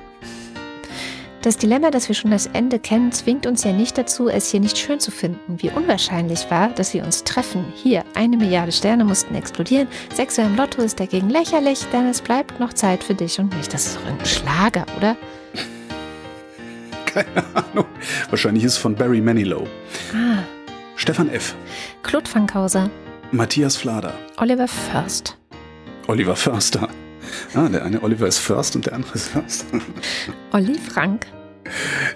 Das Dilemma, das wir schon das Ende kennen, zwingt uns ja nicht dazu, es hier nicht schön zu finden. Wie unwahrscheinlich war, dass wir uns treffen. Hier, eine Milliarde Sterne mussten explodieren. Sechser im Lotto ist dagegen lächerlich, denn es bleibt noch Zeit für dich und mich. Das ist doch ein Schlager, oder? Keine Ahnung. Wahrscheinlich ist es von Barry Manilow. Ah, Stefan F., Claude Fankhauser, Matthias Flader, Oliver First, Oliver Förster. Ah, der eine Oliver ist First und der andere ist Förster. (laughs) Olli Frank,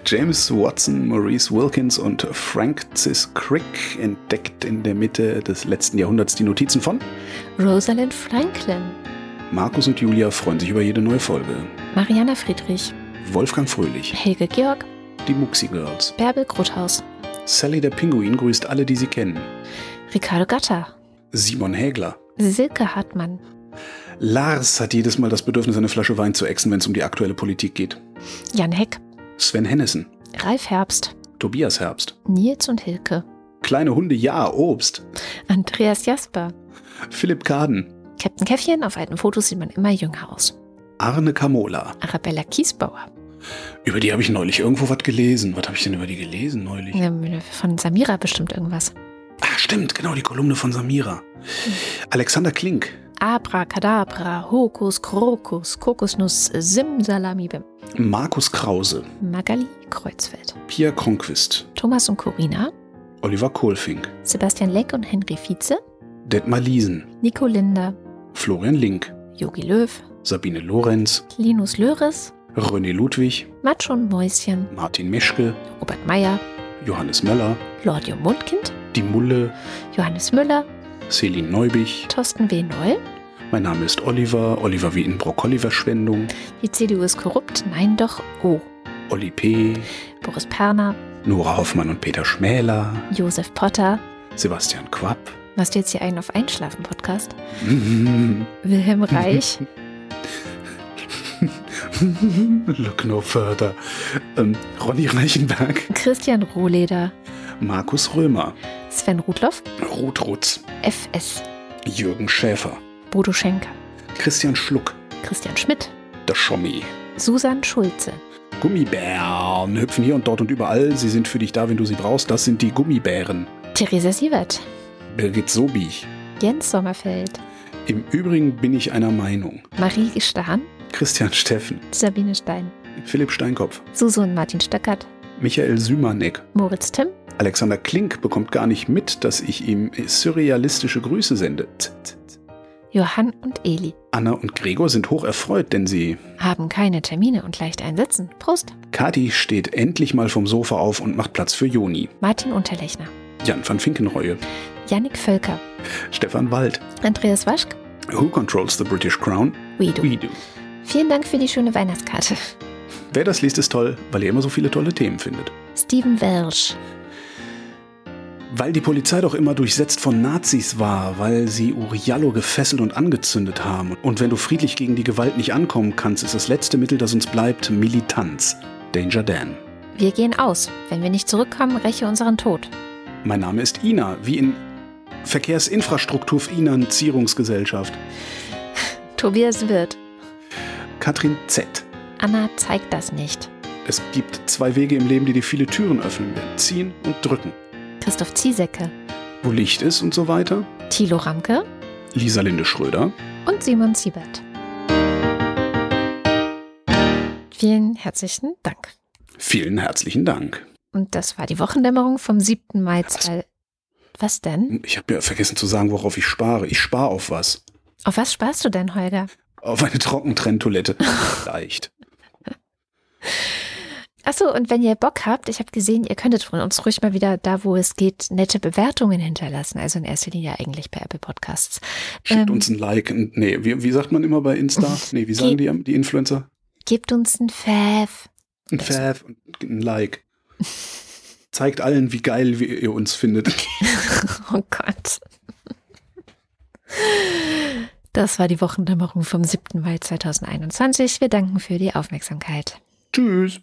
James Watson, Maurice Wilkins und Francis Crick entdeckt in der Mitte des letzten Jahrhunderts die Notizen von Rosalind Franklin, Markus und Julia freuen sich über jede neue Folge. Mariana Friedrich, Wolfgang Fröhlich, Helge Georg, die Muxi Girls. Bärbel Grothaus, Sally der Pinguin grüßt alle, die sie kennen. Ricardo Gatter, Simon Hägler. Silke Hartmann, Lars hat jedes Mal das Bedürfnis, eine Flasche Wein zu exen, wenn es um die aktuelle Politik geht. Jan Heck, Sven Hennessen, Ralf Herbst, Tobias Herbst. Nils und Hilke, Kleine Hunde, ja, Obst. Andreas Jasper, Philipp Kaden, Captain Käffchen, auf alten Fotos sieht man immer jünger aus. Arne Kamola. Arabella Kiesbauer, Über die habe ich neulich irgendwo was gelesen. Was habe ich denn über die gelesen neulich? Von Samira bestimmt irgendwas. Ah, stimmt, genau, die Kolumne von Samira. Alexander Klink, Abracadabra, Hokus, Krokus, Kokosnuss, Simsalamibim. Markus Krause, Magali Kreuzfeld, Pia Kronquist, Thomas und Corina, Oliver Kohlfink, Sebastian Leck und Henry Vize, Detmar Liesen, Nico Linder, Florian Link, Yogi Löw, Sabine Lorenz, Linus Löres, René Ludwig, Matsch und Mäuschen, Martin Meschke, Robert Meyer, Johannes Möller, Lordio Mundkind, Die Mulle, Johannes Müller, Celine Neubich. Thorsten W. Noll, Mein Name ist Oliver, Oliver wie in Brokkoli-Verschwendung, die CDU ist korrupt, nein doch, oh. Olli P., Boris Perner, Nora Hoffmann und Peter Schmäler, Josef Potter, Sebastian Quapp, machst du jetzt hier einen auf Einschlafen-Podcast? Mhm. Wilhelm Reich, (laughs) (laughs) Look no further, ähm, Ronny Reichenberg, Christian Rohleder, Markus Römer, Sven Rudloff, Ruth Rutz, FS, Jürgen Schäfer, Bodo Schenker, Christian Schluck, Christian Schmidt, der Schommi. Susan Schulze, Gummibären hüpfen hier und dort und überall. Sie sind für dich da, wenn du sie brauchst. Das sind die Gummibären. Theresa Sievert, Birgit Sobich. Jens Sommerfeld, Im Übrigen bin ich einer Meinung. Marie Gestahn, Christian Steffen, Sabine Stein, Philipp Steinkopf, Susan und Martin Stöckert, Michael Sümanek. Moritz Timm, Alexander Klink bekommt gar nicht mit, dass ich ihm surrealistische Grüße sende. Johann und Eli. Anna und Gregor sind hoch erfreut, denn sie. Haben keine Termine und leicht einsitzen. Prost. Kathi steht endlich mal vom Sofa auf und macht Platz für Joni. Martin Unterlechner, Jan van Finkenreue, Yannick Völker, Stefan Wald. Andreas Waschk, Who controls the British Crown? We Do. We do. Vielen Dank für die schöne Weihnachtskarte. Wer das liest, ist toll, weil er immer so viele tolle Themen findet. Steven Welsh, Weil die Polizei doch immer durchsetzt von Nazis war, weil sie Uriallo gefesselt und angezündet haben. Und wenn du friedlich gegen die Gewalt nicht ankommen kannst, ist das letzte Mittel, das uns bleibt, Militanz. Danger Dan. wir gehen aus. Wenn wir nicht zurückkommen, räche unseren Tod. Mein Name ist Ina, wie in Verkehrsinfrastrukturfinanzierungsgesellschaft. Tobias Wirth, Katrin Z. Anna zeigt das nicht. Es gibt zwei Wege im Leben, die dir viele Türen öffnen werden. Ziehen und drücken. Christoph Ziesecke, Wo Licht ist und so weiter. Thilo Ramke Lisa Linde Schröder. und Simon Siebert. Vielen herzlichen Dank. Vielen herzlichen Dank. Und das war die Wochendämmerung vom 7. Mai. zwei- Was denn? Ich habe ja vergessen zu sagen, worauf ich spare. Ich spare auf was. Auf was sparst du denn, Holger? Auf eine Trockentrenntoilette. (laughs) Leicht. Achso, und wenn ihr Bock habt, ich habe gesehen, ihr könntet von uns ruhig mal wieder da, wo es geht, nette Bewertungen hinterlassen. Also in erster Linie eigentlich per Apple Podcasts. Schickt Ähm. uns ein Like. Ein- Nee, wie, wie sagt man immer bei Insta? (laughs) Nee, wie sagen die, die Influencer? Gebt uns ein Fav. Ein Fav und ein Like. Zeigt allen, wie geil ihr uns findet. (laughs) Oh Gott. Das war die Wochendämmerung vom 7. Mai 2021. Wir danken für die Aufmerksamkeit. Tschüss.